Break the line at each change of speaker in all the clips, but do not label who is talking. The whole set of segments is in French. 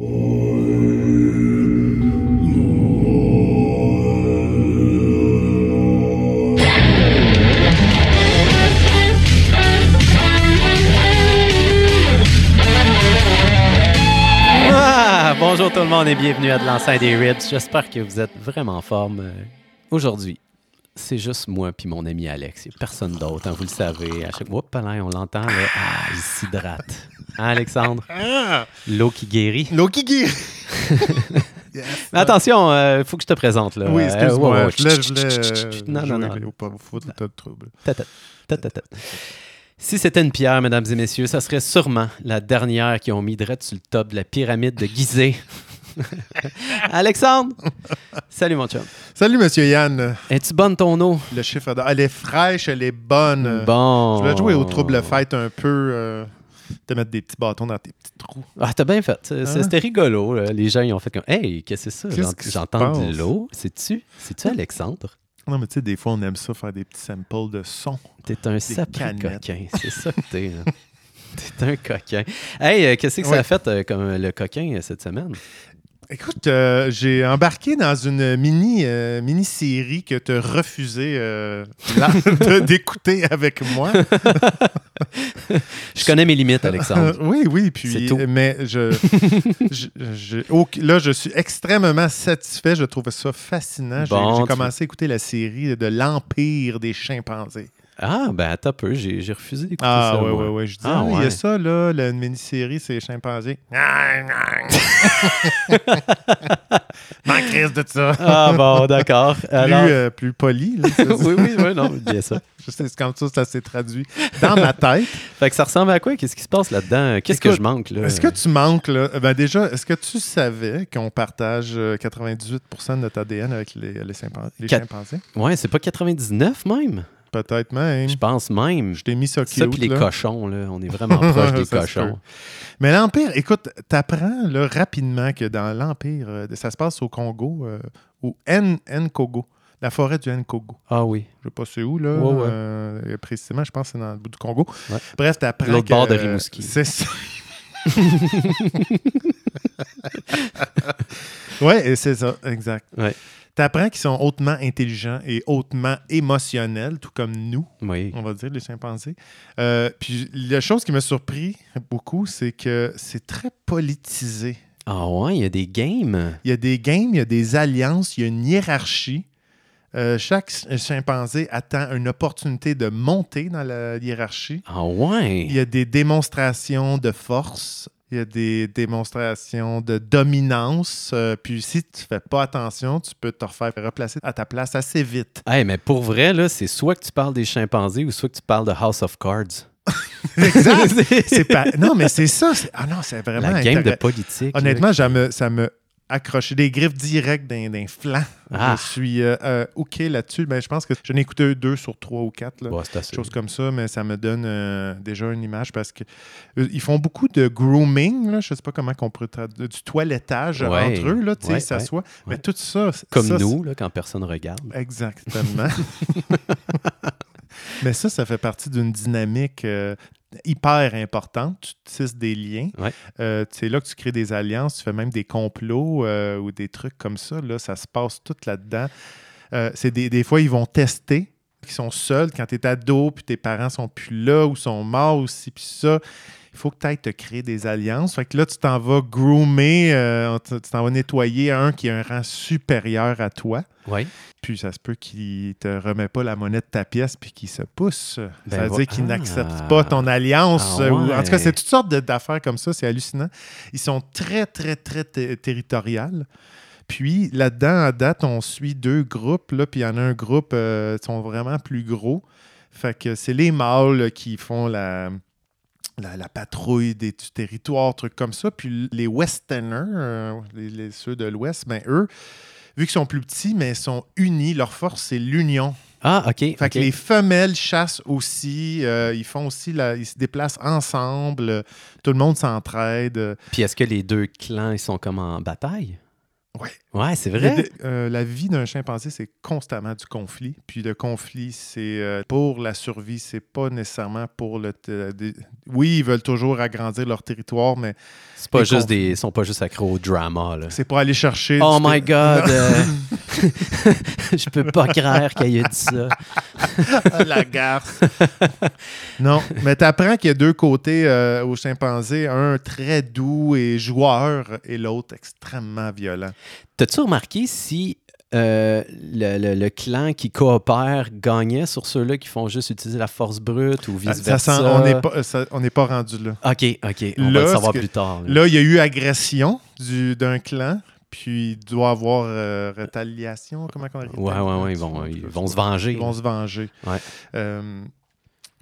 Ah, bonjour tout le monde et bienvenue à de l'enceinte des Ribs. J'espère que vous êtes vraiment en forme. Euh, Aujourd'hui, c'est juste moi puis mon ami Alex. Il n'y a personne d'autre, hein, vous le savez. À chaque fois, là, on l'entend, là, ah, il s'hydrate. Hein, Alexandre?
Ah!
L'eau qui guérit.
Loki Gear! yes.
Mais attention, il faut que je te présente. Là.
Oui,
Euh,
excuse-moi.
ouais.
Je voulais, je voulais,
Non, non, non.
faut de trouble.
Si c'était une pierre, mesdames et messieurs, ça serait sûrement la dernière qui ont mis direct sur le top de la pyramide de Gizeh. Alexandre! Salut mon chum.
Salut, Monsieur Yann.
Es-tu bonne ton eau?
Le chiffre d'or. Elle est fraîche, elle est bonne.
Bon.
Je voulais jouer au trouble fête un peu. euh, te mettre des petits bâtons dans tes petits trous.
Ah, t'as bien fait.
Hein?
C'était rigolo. là. Les gens, ils ont fait comme Hey, qu'est-ce que c'est ça? J'entends de l'eau. C'est-tu? C'est-tu Alexandre?
Non, mais tu sais, des fois, on aime ça, faire des petits samples de son.
T'es un coquin. C'est ça que t'es. hein. T'es un coquin. Hey, euh, qu'est-ce que ça
Ouais.
a fait euh, comme le coquin euh, cette semaine?
Écoute, euh, j'ai embarqué dans une mini, euh, mini-série que tu as refusé euh, d'écouter avec moi.
Je connais mes limites, Alexandre.
oui, oui, puis
tout.
mais je, je- je- ok, là je suis extrêmement satisfait, je trouve ça fascinant. J'ai-
Bon,
j'ai
tu-
commencé à écouter la série de l'empire des chimpanzés.
Ah, ben attends un peu, j'ai refusé d'écouter
Ah
ça.
ouais, ouais, ouais, je dis
Ah,
ah, il y a ça là, la mini-série c'est les chimpanzés. M'en crise de ça.
Ah bon, d'accord.
Plus, euh, plus poli. là,
oui, oui, oui, non, bien ça.
C'est comme ça ça s'est traduit dans ma tête.
Fait que ça ressemble à quoi? Qu'est-ce qui se passe là-dedans? Qu'est-ce que je manque, là?
Est-ce que tu manques, là? Ben déjà, est-ce que tu savais qu'on partage euh, 98% de notre ADN avec les, les, les chimpanzés?
Ouais, c'est pas 99 même?
Peut-être même.
Je pense même.
Je t'ai mis ça
Ça,
cute,
puis les
là.
cochons, là. On est vraiment proche des
Ça
cochons.
Mais l'Empire, écoute, t'apprends là, rapidement que dans l'Empire, euh, ça se passe au Congo, euh, au Nkogo, la forêt du Nkogo.
Ah oui.
Je sais pas c'est où, là.
Ouais, ouais.
euh, précisément, je pense que c'est dans le bout du Congo.
Ouais.
Bref, t'apprends
L'autre bord de
euh,
Rimouski.
C'est ça. ouais, c'est ça, exact.
Ouais.
T'apprends qu'ils sont hautement intelligents et hautement émotionnels, tout comme nous,
Oui.
on va dire, les chimpanzés. Euh, puis la chose qui m'a surpris beaucoup, c'est que c'est très politisé.
Ah ouais, il y a des games?
Il y a des games, il y a des alliances, il y a une hiérarchie. Euh, chaque ch- chimpanzé attend une opportunité de monter dans la hiérarchie.
Ah ouais?
Il y a des démonstrations de force. Il y a des démonstrations de dominance. Euh, puis si tu fais pas attention, tu peux te refaire replacer à ta place assez vite.
Hey, mais pour vrai, là, c'est soit que tu parles des chimpanzés ou soit que tu parles de House of Cards.
Exact. C'est pas... Non, mais c'est ça. c'est- Ah non, c'est vraiment
La game de politique.
Honnêtement, ça me, ça me accroché des griffes directes d'un flanc.
Ah.
Je suis euh, euh, OK là-dessus. Ben, je pense que j'en ai écouté deux sur trois ou quatre. Là.
Bon, assez.
choses comme ça, mais ça me donne euh, déjà une image parce que ils font beaucoup de grooming, là, je sais pas comment qu'on pourrait traduire, du toilettage
Ouais,
entre eux, là, tu sais,
ouais,
ça
ouais,
soit. Mais tout ça,
Comme
ça,
nous, là, quand personne regarde.
Exactement. mais ça, ça fait partie d'une dynamique euh, hyper importante. Tu tisses des liens.
Ouais.
Euh, c'est là que tu crées des alliances, tu fais même des complots euh, ou des trucs comme ça. Là, ça se passe tout là-dedans. Euh, c'est des, des fois, ils vont tester qui sont seuls quand tu es ado, puis tes parents sont plus là ou sont morts aussi, puis ça. Il faut que tu ailles te créer des alliances. Fait que là, tu t'en vas groomer, euh, tu t'en vas nettoyer un qui a un rang supérieur à toi.
Oui.
Puis ça se peut qu'il te remet pas la monnaie de ta pièce puis qu'il se pousse.
Ben
ça veut dire qu'il
Ah.
n'accepte pas ton alliance.
Ah
euh, ou- En tout cas, c'est toutes sortes d'affaires comme ça. C'est hallucinant. Ils sont très, très, très territoriales. Puis là-dedans, à date, on suit deux groupes. Là, puis il y en a un groupe euh, qui sont vraiment plus gros. Fait que c'est les mâles qui font la, la, la patrouille des, du territoire, trucs comme ça. Puis les westerners, euh, les, les- ceux de l'Ouest, ben eux, vu qu'ils sont plus petits, mais ils sont unis, leur force, c'est l'union.
Ah, OK.
Fait que les femelles chassent aussi, euh, ils font aussi, la, ils se déplacent ensemble, euh, tout le monde s'entraide.
Puis est-ce que les deux clans, ils sont comme en bataille?
Ouais.
Ouais, c'est vrai.
euh, la vie d'un chimpanzé, c'est constamment du conflit. Puis le conflit, c'est euh, pour la survie, c'est pas nécessairement pour le. des- Oui, ils veulent toujours agrandir leur territoire, mais
C'est pas juste des. Ils sont pas juste accros au drama, là.
c'est pour aller chercher.
Oh my god! euh, Je peux pas croire qu'il ait dit ça.
Ah, la garce. non, mais tu apprends qu'il y a deux côtés euh, au chimpanzé, un très doux et joueur et l'autre extrêmement violent.
T'as-tu remarqué si euh, le, le- le clan qui coopère gagnait sur ceux-là qui font juste utiliser la force brute ou
Ça
vice-versa?
on n'est pas, ça- on pas rendu là.
OK, OK. On
Là,
va le savoir plus tard. là.
Là, il y a eu agression du- d'un clan, puis il doit avoir euh, rétaliation, comment on dit?
Ouais, ouais, ouais. Ils vont, ils vont se venger.
Ils vont se venger.
Ouais.
Euh,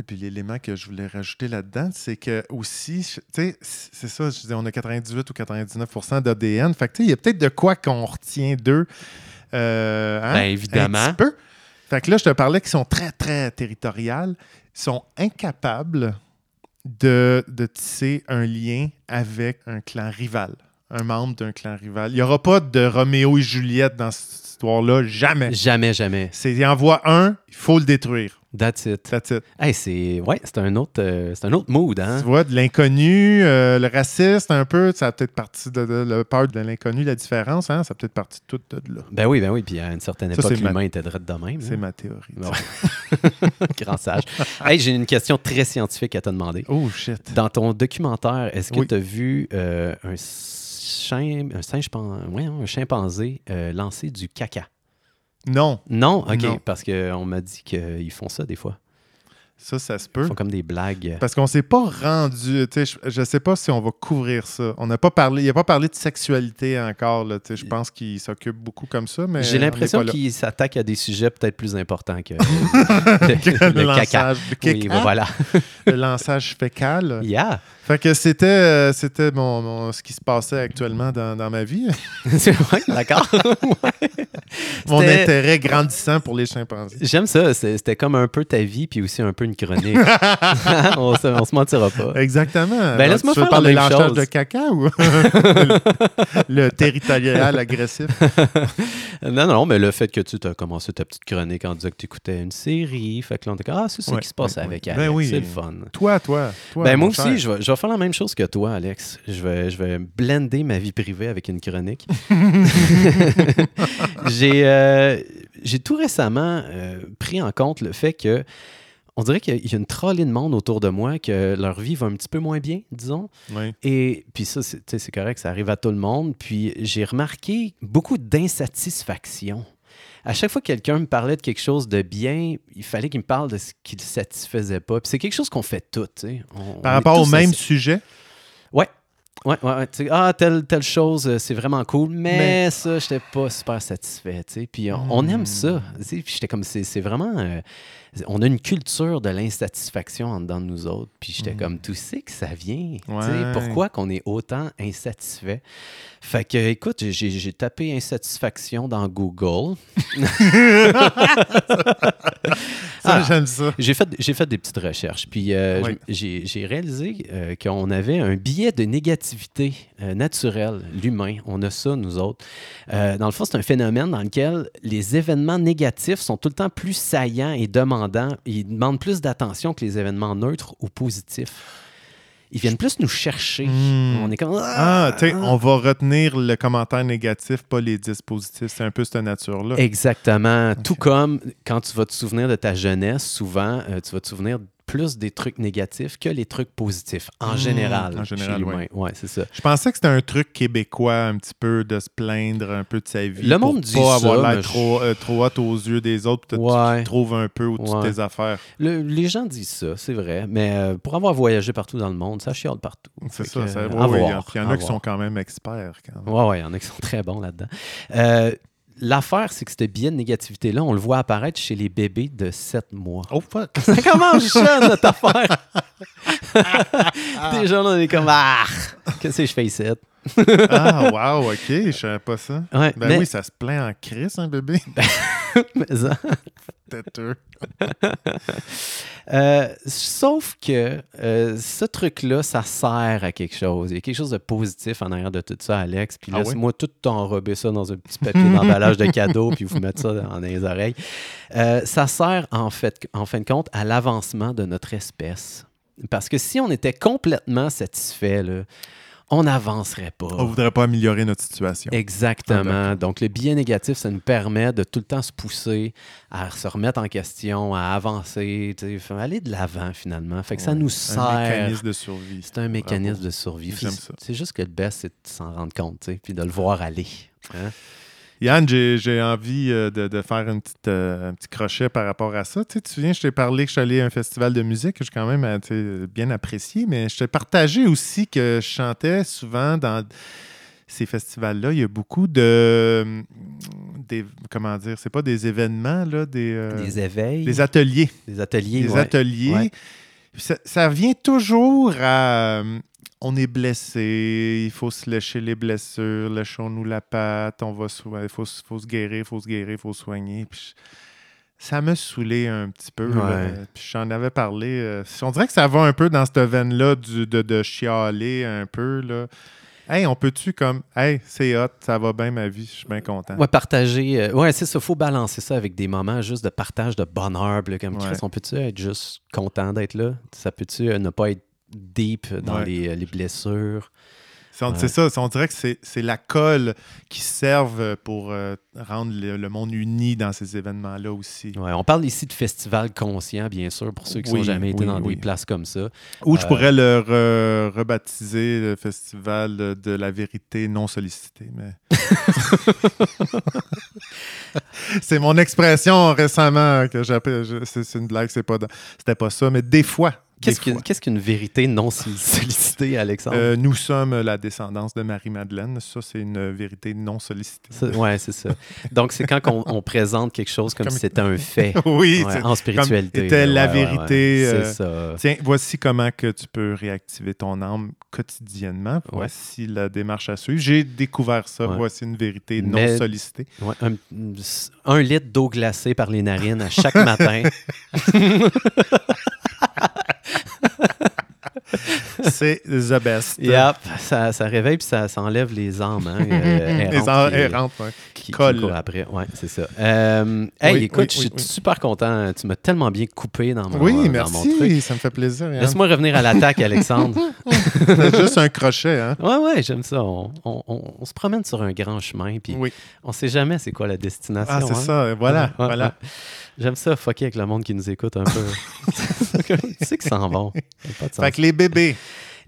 puis l'élément que je voulais rajouter là-dedans, c'est que aussi, tu sais, c'est ça, je disais, on a 98 ou 99% d'ADN. Fait que tu sais, il y a peut-être de quoi qu'on retient d'eux. euh, hein,
Ben, évidemment.
Un petit peu. Fait que là, je te parlais qu'ils sont très, très territoriales. Ils sont incapables de, de tisser un lien avec un clan rival, un membre d'un clan rival. Il n'y aura pas de Roméo et Juliette dans cette histoire-là, jamais.
Jamais, jamais.
C'est, il envoie un, il faut le détruire.
That's it.
That's it.
Hey, c'est ouais, c'est un autre, euh, c'est un autre mood, hein.
Tu vois, de l'inconnu, euh, le raciste, un peu, ça a peut-être parti de, de- la peur de l'inconnu, la différence, hein, ça a peut-être parti de tout de là.
Ben oui, ben oui. Puis à une certaine
Ça,
époque,
c'est ma-
l'humain était drette de même.
C'est
hein.
ma théorie.
Ouais. Grand sage. Hey, j'ai une question très scientifique à te demander.
Oh shit.
Dans ton documentaire, est-ce que
Oui.
tu as vu euh, un, chim- un, singe pan- ouais, un chimpanzé lancer du caca?
Non,
Non? OK,
Non.
parce qu'on m'a dit qu'ils font ça des fois.
ça, ça se
Ils
peut.
font comme des blagues.
Parce qu'on s'est pas rendu, tu sais, je, je sais pas si on va couvrir ça. On n'a pas parlé, il a pas parlé de sexualité encore, là, tu sais, je pense qu'il s'occupe beaucoup comme ça, mais
J'ai l'impression qu'il s'attaque à des sujets peut-être plus importants que le,
le,
le caca.
lançage, le,
Oui,
caca,
voilà.
le lançage fécal.
Yeah.
Fait que c'était, euh, c'était mon, mon- ce qui se passait actuellement dans, dans ma vie.
C'est vrai, d'accord. Ouais.
Mon intérêt grandissant pour les chimpanzés.
J'aime ça. C'était comme un peu ta vie, puis aussi un peu une chronique. on, se, on se mentira pas.
Exactement.
Ben, laisse-moi faire
parler
la
de
même
de caca ou? Le territorial agressif?
Non, non, mais le fait que tu as commencé ta petite chronique en disant que tu écoutais une série, fait que là, on était comme, ah, c'est
Ouais,
qui se passe
ouais,
avec. Alex.
Ben oui.
C'est le fun.
Toi, toi, toi.
ben, moi aussi, je vais, vais faire la même chose que toi, Alex. Je vais, je vais blender ma vie privée avec une chronique. j'ai, euh, j'ai tout récemment euh, pris en compte le fait que on dirait qu'il y a- une trolley de monde autour de moi, que leur vie va un petit peu moins bien, disons.
Oui.
Et puis ça, c'est correct, ça arrive à tout le monde. Puis j'ai remarqué beaucoup d'insatisfaction. À chaque fois que quelqu'un me parlait de quelque chose de bien, il fallait qu'il me parle de ce qui ne satisfaisait pas. Puis c'est quelque chose qu'on fait. On-
Par
on
rapport au même sujet,
Ouais. Ouais, ouais, ouais. Ah, telle, telle chose, euh, c'est vraiment cool, mais,
Mais-
ça, j'étais pas super satisfait. Puis on, on aime
Hmm.
ça. Puis j'étais comme, c'est c'est vraiment. euh, on a une culture de l'insatisfaction en dedans de nous autres. Puis j'étais
Hmm.
comme, tu sais que ça vient?
Ouais.
Pourquoi qu'on est autant insatisfait? Fait que, écoute, j'ai- tapé insatisfaction dans Google.
ça,
Ah.
j'aime ça.
J'ai fait, fait des petites recherches. Puis euh,
Oui.
j'ai réalisé euh, qu'on avait un biais de négativité euh, naturel, l'humain. On a ça, nous autres. Euh, dans le fond, c'est un phénomène dans lequel les événements négatifs sont tout le temps plus saillants et demandants. Ils demandent plus d'attention que les événements neutres ou positifs. Ils viennent plus nous chercher.
Hmm.
On est comme.
Ah, tu sais, on va retenir le commentaire négatif, pas les 10 positifs. C'est un peu cette nature-là.
Exactement. Tout comme quand tu vas te souvenir de ta jeunesse, souvent, euh, tu vas te souvenir plus des trucs négatifs que les trucs positifs, en
Mmh,
général.
en général,
l'humain.
ouais.
C'est ça.
Je pensais que c'était un truc québécois, un petit peu, de se plaindre un peu de sa vie.
Le
pour
monde dit
pas avoir
ça,
l'air
mais je-
trop, euh, trop hot aux yeux des autres. tu-
Ouais.
Tu te trouves un peu au-dessus
Ouais.
de tes affaires.
Le- les gens disent ça, c'est vrai. Mais euh, pour avoir voyagé partout dans le monde, ça chiale partout.
C'est ça.
que,
ça
euh, voir,
Il y en a qui sont quand même experts.
Ouais, il y en a qui sont très bons là-dedans. L'affaire, c'est que ce biais de négativité-là, on le voit apparaître chez les bébés de 7 mois.
Oh fuck!
Ça commence jeune, notre affaire! Déjà, là, on est comme Ah! Qu'est-ce que je fais ici?
ah, wow, OK, je savais pas ça.
Ouais,
Ben
mais-
oui, ça se plaint en crise, un bébé.
Mais ça-
Têteux.
Euh, sauf que euh, ce truc-là, ça sert à quelque chose. Il y a quelque chose de positif en arrière de tout ça, Alex. Puis
Ah
laisse-moi tout enrober ça dans un petit papier d'emballage de cadeau, puis vous mettre ça dans les oreilles. Euh, ça sert en fait, en fin de compte, à l'avancement de notre espèce. Parce que si on était complètement satisfait, là, on n'avancerait pas.
On voudrait pas améliorer notre situation.
Exactement.
Ah,
Donc, le biais négatif, ça nous permet de tout le temps se pousser, à se remettre en question, à avancer, aller de l'avant finalement. Fait que ça nous
Un
sert.
mécanisme de survie.
C'est un mécanisme de survie. C'est-. C'est juste que le best, c'est de s'en rendre compte, puis de le voir aller. Hein?
Yann, j'ai envie euh, de, de faire une petite, euh, un petit crochet par rapport à ça. Tu sais, tu te souviens, je t'ai parlé que je suis allé à un festival de musique que j'ai quand même euh, tu sais, bien apprécié, mais je t'ai partagé aussi que je chantais souvent dans ces festivals-là. Il y a beaucoup de. Des, comment dire C'est pas des événements, là, des, euh,
Des éveils,
des ateliers.
des ateliers.
Des
ouais.
ateliers.
Ouais.
Ça, ça revient toujours à. On est blessé, il faut se lécher les blessures, léchons-nous la patte, on va so- il faut, se- faut se guérir, il faut se guérir, il faut soigner. Puis je- ça me saoulé un petit peu. là.
Ouais.
Puis j'en avais parlé. euh, on dirait que ça va un peu dans cette veine-là du- de, de chialer un peu. Là. Hey, on peut-tu comme. Hey, c'est hot, ça va bien ma vie, je suis bien content.
Ouais, partager. euh, ouais, c'est ça. faut balancer ça avec des moments juste de partage de bonheur. là, Comme
Ouais.
Chris, on peut-tu être juste content d'être là? Ça peut-tu euh, ne pas être deep dans
Ouais.
les, euh, les blessures?
C'est
Ouais.
c'est ça, on dirait que c'est la colle qui serve pour euh, rendre le, le monde uni dans ces événements-là aussi.
Ouais, on parle ici de festival conscient, bien sûr, pour ceux qui n'ont
Oui,
jamais été
oui,
dans
oui.
des places comme ça.
Ou je
Euh,
pourrais le re- rebaptiser le festival de, la vérité non sollicitée. Mais... c'est mon expression récemment que j'appelle. C'est une blague, c'est pas c'était pas ça, mais des fois.
Qu'est-ce qu'une vérité non sollicitée, Alexandre?
Euh, nous sommes la descendance de Marie-Madeleine. Ça, c'est une vérité non sollicitée.
Ouais, c'est ça. Donc, c'est quand on, on présente quelque chose comme,
Comme-
si c'était un fait
oui,
ouais, en spiritualité.
était
là.
la
Ouais, ouais, ouais.
vérité, euh,
C'est ça.
Tiens, voici comment que tu peux réactiver ton âme quotidiennement. Voici la démarche à suivre. J'ai découvert ça. Voici une vérité non sollicitée.
Un, un litre d'eau glacée par les narines à chaque matin.
C'est the best.
Yep, ça, ça réveille puis ça, ça enlève les âmes. Hein, euh,
Les
errantes
errantes, ouais.
Qui, après. Ouais, c'est ça. Euh, hey,
Oui,
écoute,
oui,
je suis
oui,
super content. Tu m'as tellement bien coupé dans mon,
Oui,
dans mon truc.
merci. Ça me fait plaisir. Yann.
Laisse-moi revenir à l'attaque, Alexandre.
C'est juste un crochet. Hein?
Ouais, ouais, j'aime ça. On, on- on- on se promène sur un grand chemin, puis on sait jamais c'est quoi la destination.
Ah, c'est
hein.
ça. Voilà.
Ouais,
voilà.
ouais. J'aime ça, fucker avec le monde qui nous écoute un peu. tu sais qu'ils s'en vont.
Fait que les bébés.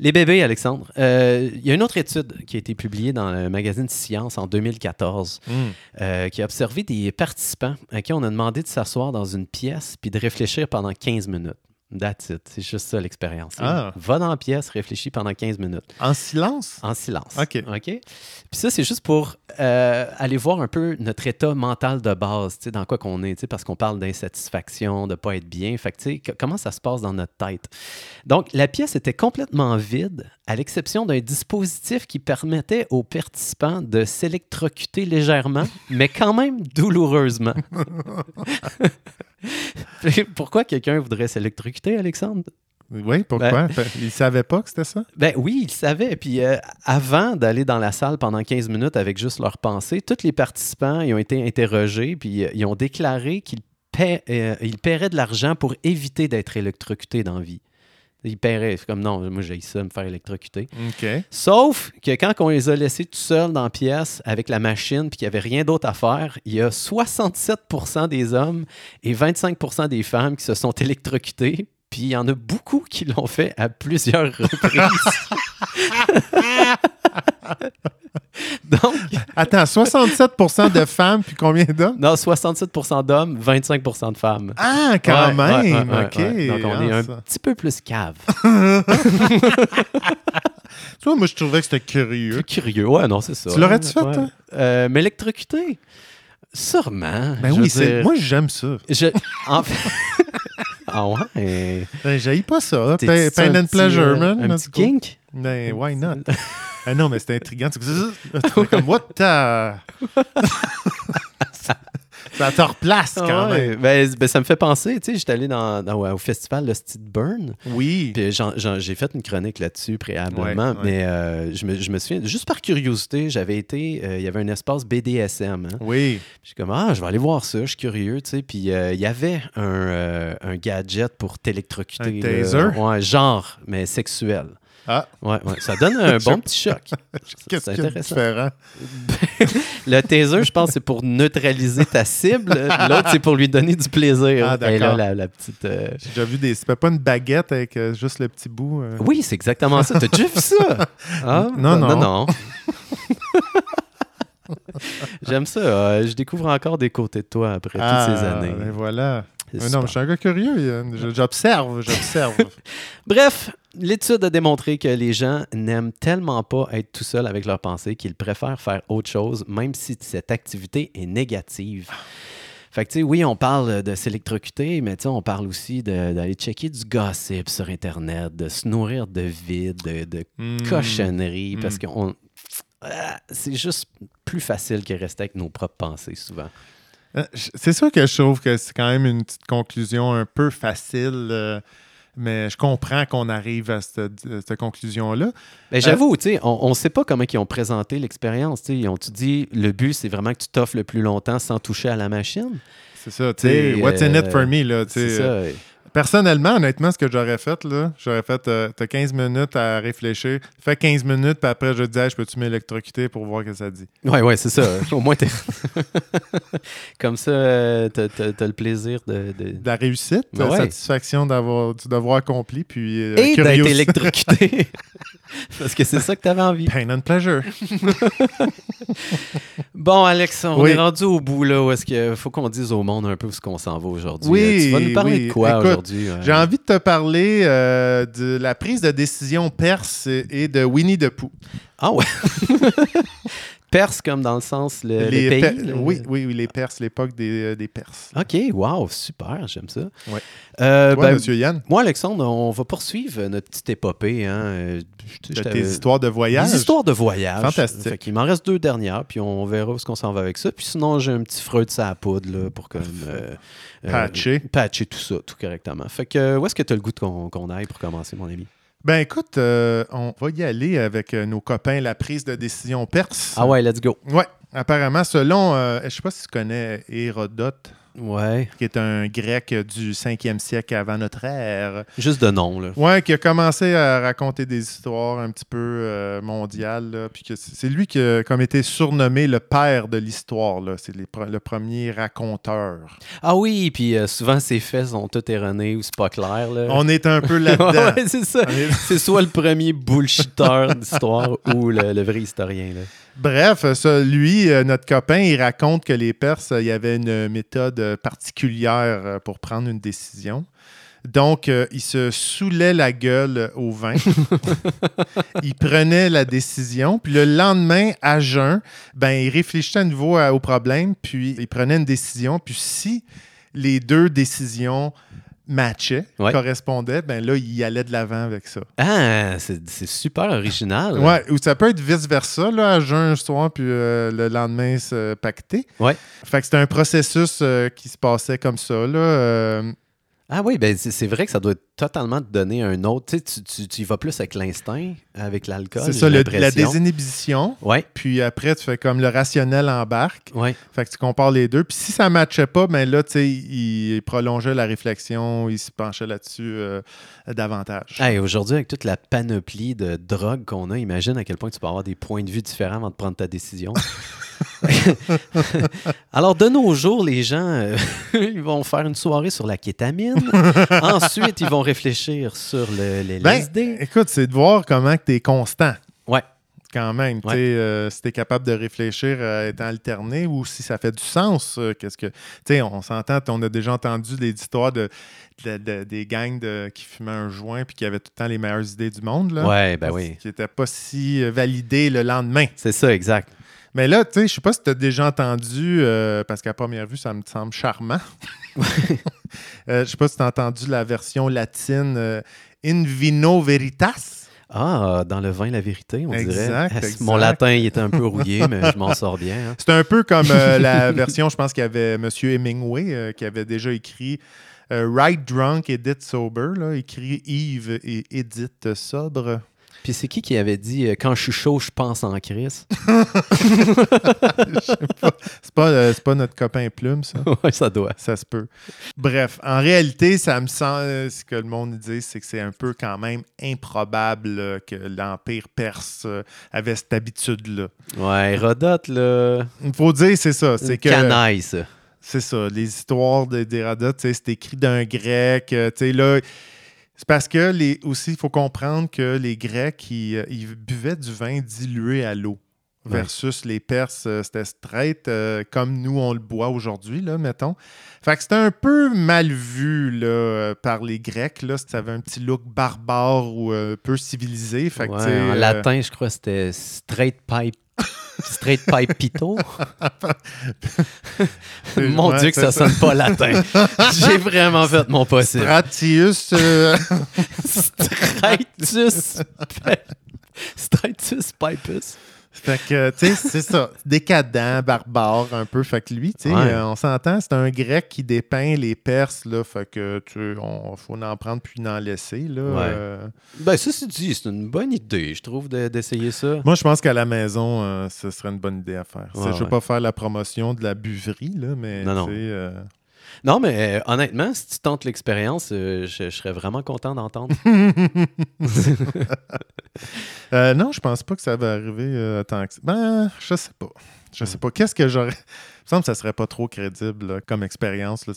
Les bébés, Alexandre. euh, Il y a une autre étude qui a été publiée dans le magazine Science en 2014
Hmm.
euh, qui a observé des participants à qui on a demandé de s'asseoir dans une pièce puis de réfléchir pendant 15 minutes. That's it. C'est juste ça l'expérience.
Ah.
Va dans la pièce, réfléchis pendant 15 minutes.
En silence?
En silence.
OK.
OK? Puis ça, c'est juste pour euh, aller voir un peu notre état mental de base, dans quoi qu'on est, parce qu'on parle d'insatisfaction, de pas être bien. Fait que, tu sais, que- comment ça se passe dans notre tête? Donc, la pièce était complètement vide, à l'exception d'un dispositif qui permettait aux participants de s'électrocuter légèrement, mais quand même douloureusement. Pourquoi quelqu'un voudrait s'électrocuter, Alexandre?
Oui, pourquoi? Fait- Ils ne savaient pas que c'était ça?
Ben oui, ils savaient. Puis euh, avant d'aller dans la salle pendant 15 minutes avec juste leurs pensées, tous les participants ils ont été interrogés, puis euh, ils ont déclaré qu'ils euh, ils paieraient de l'argent pour éviter d'être électrocutés dans la vie. Ils paieraient. C'est comme non, moi j'ai ça, me faire électrocuter. Sauf que quand on les a laissés tout seuls dans la pièce avec la machine puis qu'il n'y avait rien d'autre à faire, il y a 67% des hommes et 25% des femmes qui se sont électrocutés. Puis il y en a beaucoup qui l'ont fait à plusieurs reprises. Donc,
Attends, 67% de femmes, puis combien d'hommes?
non, 67% d'hommes, 25% de femmes.
Ah, quand
Ouais,
même!
ouais, ouais,
OK.
ouais. Donc, on
Ah,
est un
ça.
petit peu plus cave.
Tu vois, moi, je trouvais que c'était curieux.
Plus curieux. Ouais, non, c'est ça.
Tu l'aurais-tu fait, toi?
Euh, M'électrocuter? Sûrement.
Ben oui,
dire-
moi, j'aime ça.
Je... En fait... ah ouais?
Ben, j'haïs pas ça.
T'es-
Pain, pain and
petit,
pleasure,
euh,
man.
Un petit kink?
Ben, why not? ah non, mais c'était intriguant. Comme, what the... Ça te replace quand
Ah ouais,
même.
ben, ben, ça me fait penser, tu sais, j'étais allé dans, dans- au festival Le Steve Burn,
Oui.
puis j'ai fait une chronique là-dessus préalablement,
Ouais,
mais euh, je, me, je me souviens, juste par curiosité, j'avais été, euh, il y avait un espace BDSM, hein.
Oui.
Je suis comme, ah, je vais aller voir ça, je suis curieux, tu sais. Puis euh, il y avait un, un gadget pour t'électrocuter.
Un taser?
Ouais, genre, mais sexuel.
Ah,
Ouais, ouais. Ça donne un bon petit choc.
qu'est-ce
C'est
qu'il y a de
intéressant.
différent?
Le taser, je pense, c'est pour neutraliser ta cible. L'autre, c'est pour lui donner du plaisir.
Ah,
Et là,
d'accord.
la, la petite. euh,
J'ai déjà vu des. C'est pas une baguette avec euh, juste le petit bout. euh.
Oui, c'est exactement ça. T'as déjà vu ça? Ah,
Non, non.
non. J'aime ça. je découvre encore des côtés de toi après
Ah,
toutes ces années.
ben voilà. Mais non, mais je suis un gars curieux. J'observe, j'observe.
Bref, l'étude a démontré que les gens n'aiment tellement pas être tout seuls avec leurs pensées qu'ils préfèrent faire autre chose, même si cette activité est négative. Fait que, tu sais, oui, on parle de s'électrocuter, mais tu sais, on parle aussi d'aller checker du gossip sur Internet, de se nourrir de vide, de, de cochonneries, parce que Ah, c'est juste plus facile que rester avec nos propres pensées souvent.
Euh, C'est sûr que je trouve que c'est quand même une petite conclusion un peu facile, euh, mais je comprends qu'on arrive à cette, conclusion-là.
Ben, J'avoue, tu sais, on ne sait pas comment ils ont présenté l'expérience. tu sais. Ils ont-tu dit le but, c'est vraiment que tu t'offres le plus longtemps sans toucher à la machine?
C'est ça, tu sais. What's in it
euh,
for me, là? tu sais,
C'est
euh,
ça.
Personnellement, honnêtement, ce que j'aurais fait, là, j'aurais fait, euh, t'as 15 minutes à réfléchir. Fais 15 minutes, puis après, je te dis, Hey, je peux-tu m'électrocuter pour voir ce que ça dit?
Oui, ouais, c'est ça. Au moins, t'es- comme ça, euh, t'as as, le plaisir de. de-
De la réussite,
Ben
la
ouais.
satisfaction d'avoir du devoir accompli, puis euh,
Et d'être électrocuté. Parce que c'est ça que t'avais envie.
Pain and pleasure.
Bon, Alex, on
Oui.
est rendu au bout, là, où est-ce qu'il faut qu'on dise au monde un peu où est-ce qu'on s'en va aujourd'hui.
Oui,
Tu vas nous parler
oui.
de quoi aujourd'hui?
J'ai envie de te parler euh, de la prise de décision perse et de Winnie the Pooh.
Ah ouais. Perse comme dans le sens le, le pays? Le-
Oui, oui, oui, les Perses, l'époque des, euh, des Perses.
OK, wow, super, j'aime ça.
Ouais.
Euh,
Toi,
ben,
Monsieur Yann,
moi, Alexandre, on va poursuivre notre petite épopée. Hein. Je-
de
je
tes histoires de voyage?
Des histoires de voyage.
Fantastique.
Qu'il m'en reste deux dernières, puis on verra où ce qu'on s'en va avec ça. Puis sinon, j'ai un petit Freud à la poudre là, pour comme, euh, euh,
Patcher.
patcher tout ça, tout correctement. Fait que où est-ce que tu as le goût de qu'on qu'on aille pour commencer, mon ami?
Ben écoute, euh, on va y aller avec euh, nos copains, la prise de décision perse.
Ah ouais, let's go.
Ouais, apparemment, selon, euh, je sais pas si tu connais Hérodote,
Ouais.
qui est un grec du 5e siècle avant notre ère.
Juste de nom, là.
Ouais, qui a commencé à raconter des histoires un petit peu euh, mondiales. là, puis que c'est lui qui a comme été surnommé le père de l'histoire. là. C'est les le premier raconteur.
Ah oui, puis euh, souvent, ses faits sont tous erronés ou c'est pas clair, là.
On est un peu là-dedans.
ouais, c'est ça.
Est-
C'est soit le premier bullshitter d'histoire ou le, le vrai historien, là.
Bref, ça, lui, euh, notre copain, il raconte que les Perses, il y avait une méthode particulière euh, pour prendre une décision. Donc, euh, il se saoulait la gueule au vin. il prenait la décision. Puis le lendemain, à jeun, ben, il réfléchissait à nouveau à- au problème. Puis il prenait une décision. Puis si les deux décisions matchaient,
Ouais.
correspondaient, ben là, il allait de l'avant avec ça.
Ah, c'est c'est super original.
Ouais, ou ça peut être vice-versa, là, à jeun un soir, puis euh, le lendemain se pacter.
Ouais.
Fait que c'était un processus euh, qui se passait comme ça, là. euh,
Ah oui, ben c'est vrai que ça doit totalement te donner un autre. Tu, sais, tu, tu, tu y vas plus avec l'instinct, avec l'alcool.
c'est ça, le- la désinhibition.
Ouais,
Puis après, tu fais comme le rationnel embarque.
ouais.
Fait que tu compares les deux. Puis si ça ne matchait pas, ben là, tu sais, il prolongeait la réflexion, il se penchait là-dessus euh, davantage.
Hey, Aujourd'hui, avec toute la panoplie de drogues qu'on a, imagine à quel point tu peux avoir des points de vue différents avant de prendre ta décision. Alors, de nos jours, les gens, euh, ils vont faire une soirée sur la kétamine. Ensuite, ils vont réfléchir sur le, le
Ben,
LSD.
écoute, c'est de voir comment tu es constant.
Ouais.
quand même.
Ouais.
euh, si tu es capable de réfléchir à étant alterné ou si ça fait du sens, euh, qu'est-ce que. Tu sais, on s'entend, on a déjà entendu des histoires de, de- de- des gangs de- qui fumaient un joint puis qui avaient tout le temps les meilleures idées du monde. Là,
Ouais, ben oui.
Qui n'étaient pas si validées le lendemain.
C'est ça, exact.
Mais là, tu sais, je sais pas si tu as déjà entendu, euh, parce qu'à première vue, ça me semble charmant. Euh, je sais pas si tu as entendu la version latine euh, In vino veritas.
Ah, dans le vin, la vérité, on
Exact,
dirait.
exact.
Mon latin, il était un peu rouillé, mais je m'en sors bien. hein.
C'est un peu comme euh, la version, je pense qu'il y avait M. Hemingway qui avait déjà écrit Write Drunk, Edith Sober, là, écrit Yves et Edith Sobre.
Puis c'est qui qui avait dit euh, Quand je suis chaud, je pense en crise
C'est pas, euh, c'est pas notre copain Plume, ça.
Ouais, ça doit.
Ça se peut. Bref, en réalité, ça me semble, euh, ce que le monde dit, c'est que c'est un peu quand même improbable euh, que l'Empire perse euh, avait cette habitude-là.
Ouais, Hérodote, là.
Il faut dire, c'est ça. C'est que.
canaille, ça.
C'est ça, les histoires d'Hérodote, tu sais, c'est écrit d'un grec. euh, tu sais, là, c'est parce que les, aussi, il faut comprendre que les Grecs, ils, euh, ils buvaient du vin dilué à l'eau.
Ouais.
Versus les Perses, euh, c'était straight, euh, comme nous, on le boit aujourd'hui, là, mettons. Fait que c'était un peu mal vu là, par les Grecs. Là, ça avait un petit look barbare ou euh, peu civilisé. Fait que,
Ouais,
tu sais,
en
euh,
latin, je crois que c'était straight pipe. Straight pipe pito. Mon Dieu, que ça sonne pas latin. J'ai vraiment fait mon possible.
Stratius, euh,
Stratus. Stratus pipus.
Fait que, tu sais, c'est ça. Décadent, barbare, un peu. Fait que lui, tu sais,
Ouais.
euh, on s'entend, c'est un grec qui dépeint les Perses, là. Fait que, tu sais, on faut en prendre puis en laisser, là.
Ouais.
Euh,
Ben, ça, c'est dit, c'est une bonne idée, je trouve, de- d'essayer ça.
moi, je pense qu'à la maison, euh, ce serait une bonne idée à faire.
Ouais,
je veux pas faire la promotion de la buverie, là, mais, tu sais,
Non, mais euh, honnêtement, si tu tentes l'expérience, euh, je, je serais vraiment content d'entendre.
euh, non, je pense pas que ça va arriver tant que ça. Ben, je sais pas. Je sais pas. Qu'est-ce que j'aurais... Il me semble que ça serait pas trop crédible là, comme expérience, là.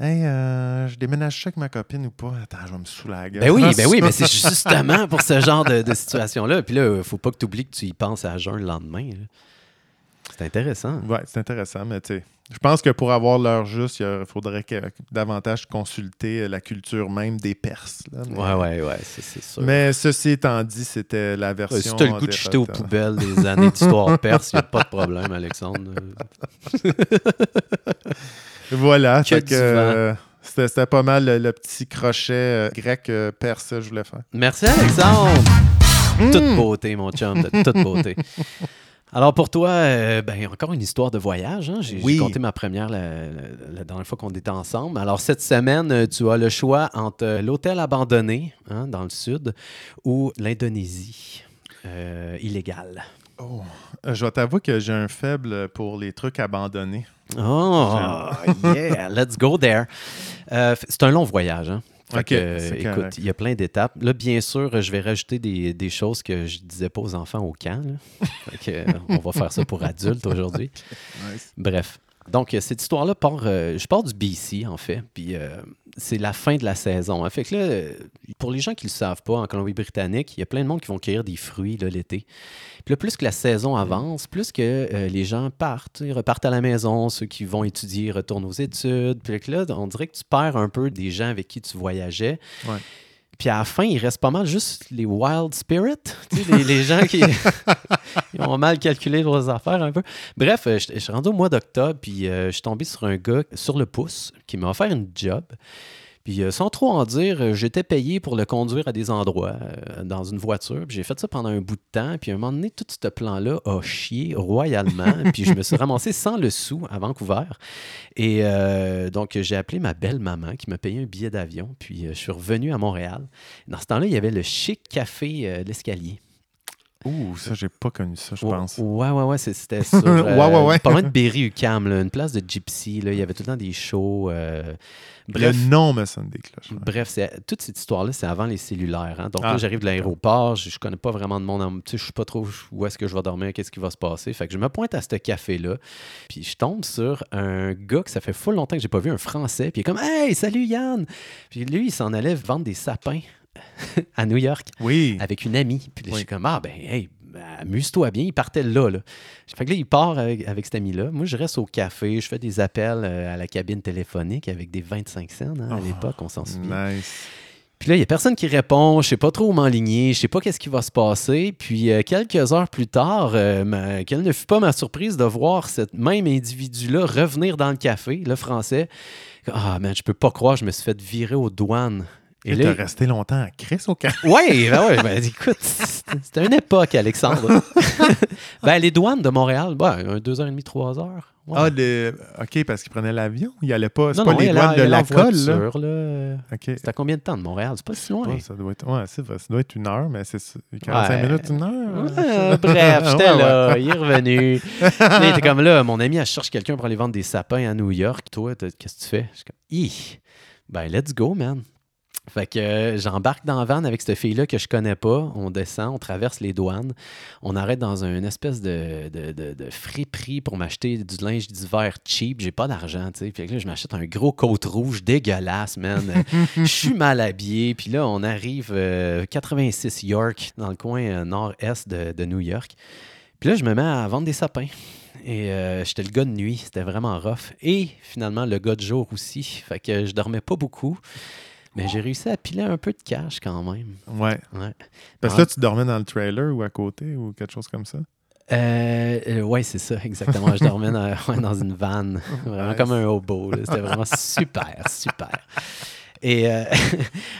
Hey, euh, je déménage ça avec ma copine ou pas? Attends, je vais me la gueule.
Ben oui, ben oui, mais c'est justement pour ce genre de, de situation-là. Puis là, faut pas que tu oublies que tu y penses à jeun le lendemain. C'est intéressant.
Ouais, c'est intéressant, mais tu sais, je pense que pour avoir l'heure juste, il faudrait que, davantage consulter la culture même des Perses. là. Mais,
Ouais, ouais, ouais, c'est sûr.
mais ceci étant dit, c'était la
Ouais,
version.
si t'as le goût de jeter aux poubelles des années d'histoire perse, il n'y a pas de problème, Alexandre.
Voilà,
Que
que, euh, c'était pas mal le, le petit crochet euh, grec euh, perse que je voulais faire.
Merci, Alexandre.
Hmm.
Toute beauté, mon chum, de toute beauté. Alors pour toi, euh, ben, encore une histoire de voyage. hein. J'ai
Oui.
compté ma première la, la- la dernière fois qu'on était ensemble. Alors cette semaine, euh, tu as le choix entre euh, l'hôtel abandonné hein, dans le sud ou l'Indonésie euh, illégale.
Oh. Je vais t'avouer que j'ai un faible pour les trucs abandonnés.
Oh, yeah, let's go there. Euh, c'est un long voyage. Hein? Fait
Ok,
que, euh, écoute, il y a plein d'étapes. Là, bien sûr, je vais rajouter des, des choses que je disais pas aux enfants au camp. là. Fait que, euh, on va faire ça pour adultes aujourd'hui. Bref. Donc, euh, cette histoire-là part. euh, je pars du BC, en fait. Puis, euh, c'est la fin de la saison. hein. Fait que là, pour les gens qui ne le savent pas, en Colombie-Britannique, il y a plein de monde qui vont cueillir des fruits l'été. Puis là, plus que la saison avance, plus que euh, les gens partent, ils repartent à la maison, ceux qui vont étudier retournent aux études. Puis là, on dirait que tu perds un peu des gens avec qui tu voyageais.
Ouais.
Puis à la fin, il reste pas mal juste les wild spirits, tu sais, les, les gens qui ils ont mal calculé leurs affaires un peu. Bref, euh, je je suis rendu au mois d'octobre, puis euh, je suis tombé sur un gars sur le pouce qui m'a offert une job. Puis euh, sans trop en dire, euh, j'étais payé pour le conduire à des endroits euh, dans une voiture. Puis j'ai fait ça pendant un bout de temps. Puis à un moment donné, tout ce plan-là a chié royalement. puis je me suis ramassé sans le sou à Vancouver. Et euh, donc j'ai appelé ma belle-maman qui m'a payé un billet d'avion. Puis je suis revenu à Montréal. Dans ce temps-là, il y avait le chic café l'escalier.
Ouh, ça, j'ai pas connu ça, je pense.
Ouais, ouais, ouais, c'était sur.
Ouais, ouais, ouais.
Pas loin de Berry-UQAM, une place de gypsy. Là, il y avait tout le temps des shows. euh, bref.
Le nom me sonne des cloches. ouais.
Bref, c'est- toute cette histoire-là, c'est avant les cellulaires. hein. Donc
Ah.
là, j'arrive de l'aéroport, je, je connais pas vraiment de monde. en- Tu sais, je sais pas trop où est-ce que je vais dormir, qu'est-ce qui va se passer. Fait que je me pointe à ce café-là, puis je tombe sur un gars que ça fait full longtemps que j'ai pas vu, un Français, puis il est comme « Hey, salut Yann! » Puis lui, il s'en allait vendre des sapins à New York
Oui.
avec une amie. Puis là, je suis comme, ah ben, hey, amuse-toi bien. Il partait là, là. Fait que là, il part avec, avec cette amie-là. Moi, je reste au café, je fais des appels euh, à la cabine téléphonique avec des 25 cents hein, à
Oh,
l'époque, on s'en souvient.
Nice.
Puis là, il n'y a personne qui répond. Je sais pas trop où m'enligner. Je sais pas qu'est-ce qui va se passer. Puis euh, quelques heures plus tard, euh, ma- quelle ne fut pas ma surprise de voir cette même individu-là revenir dans le café, le français. Ah, man, je peux pas croire, je me suis fait virer aux douanes
Et, t'as resté longtemps à Chris au Canada.
Oui, ben ouais, ben, écoute, c'était une époque, Alexandre. ben, les douanes de Montréal, ben, deux heures et demie, trois heures.
Ah, OK, parce qu'il prenait l'avion. Il allait pas. C'est pas les douanes de la colle, là.
là. C'était combien de temps de Montréal? C'est pas si loin.
ça doit être, ouais, ça doit être une heure, mais c'est 45 minutes, une heure.
bref, j'étais là, il est revenu. il était comme là, mon ami, elle cherche quelqu'un pour aller vendre des sapins à New York. Toi, qu'est-ce que tu fais? Je suis comme, ben, let's go, man. Fait que euh, j'embarque dans la van avec cette fille-là que je connais pas. On descend, on traverse les douanes. On arrête dans une espèce de, de, de, friperie pour m'acheter du linge d'hiver cheap. J'ai pas d'argent, tu sais. Puis là, je m'achète un gros côte rouge dégueulasse, man. Je suis mal habillé. Puis là, on arrive 86 euh, York, dans le coin euh, nord-est de, New York. Puis là, je me mets à vendre des sapins. Et j'étais le gars de nuit, c'était vraiment rough. Et finalement, le gars de jour aussi. Fait que je dormais pas beaucoup. Mais j'ai réussi à piler un peu de cash quand même.
Ouais. Parce que là, tu dormais dans le trailer ou à côté ou quelque chose comme ça?
Euh, euh oui, c'est ça, exactement. Je dormais dans, une vanne, vraiment comme un hobo. C'était vraiment super, super. Et euh,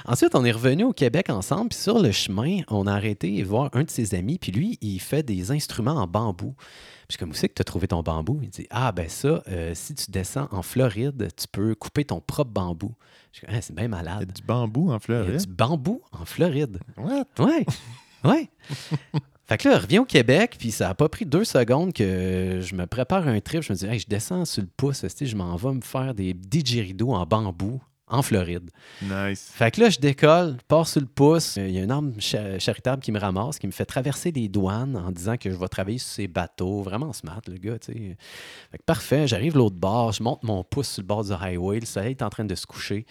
ensuite, on est revenu au Québec ensemble. Puis sur le chemin, on a arrêté voir un de ses amis. Puis lui, il fait des instruments en bambou. Puis comme, où c'est que tu as trouvé ton bambou? Il dit, ah ben ça, si tu descends en Floride, tu peux couper ton propre bambou. Je dis, ah, c'est bien malade. Il
y a du bambou en Floride? Il
y a du bambou en Floride.
What?
Ouais, ouais. Fait que là, je reviens au Québec, puis ça n'a pas pris deux secondes que je me prépare un trip. Je me dis, hey, je descends sur le pouce, je m'en vais me faire des didgeridoo en bambou en Floride.
Nice.
Fait que là, je décolle, pars sur le pouce. Il y a un homme charitable qui me ramasse, qui me fait traverser les douanes en disant que je vais travailler sur ces bateaux. Vraiment smart, le gars, tu sais. Fait que parfait, j'arrive l'autre bord, je monte mon pouce sur le bord du highway, le soleil est en train de se coucher.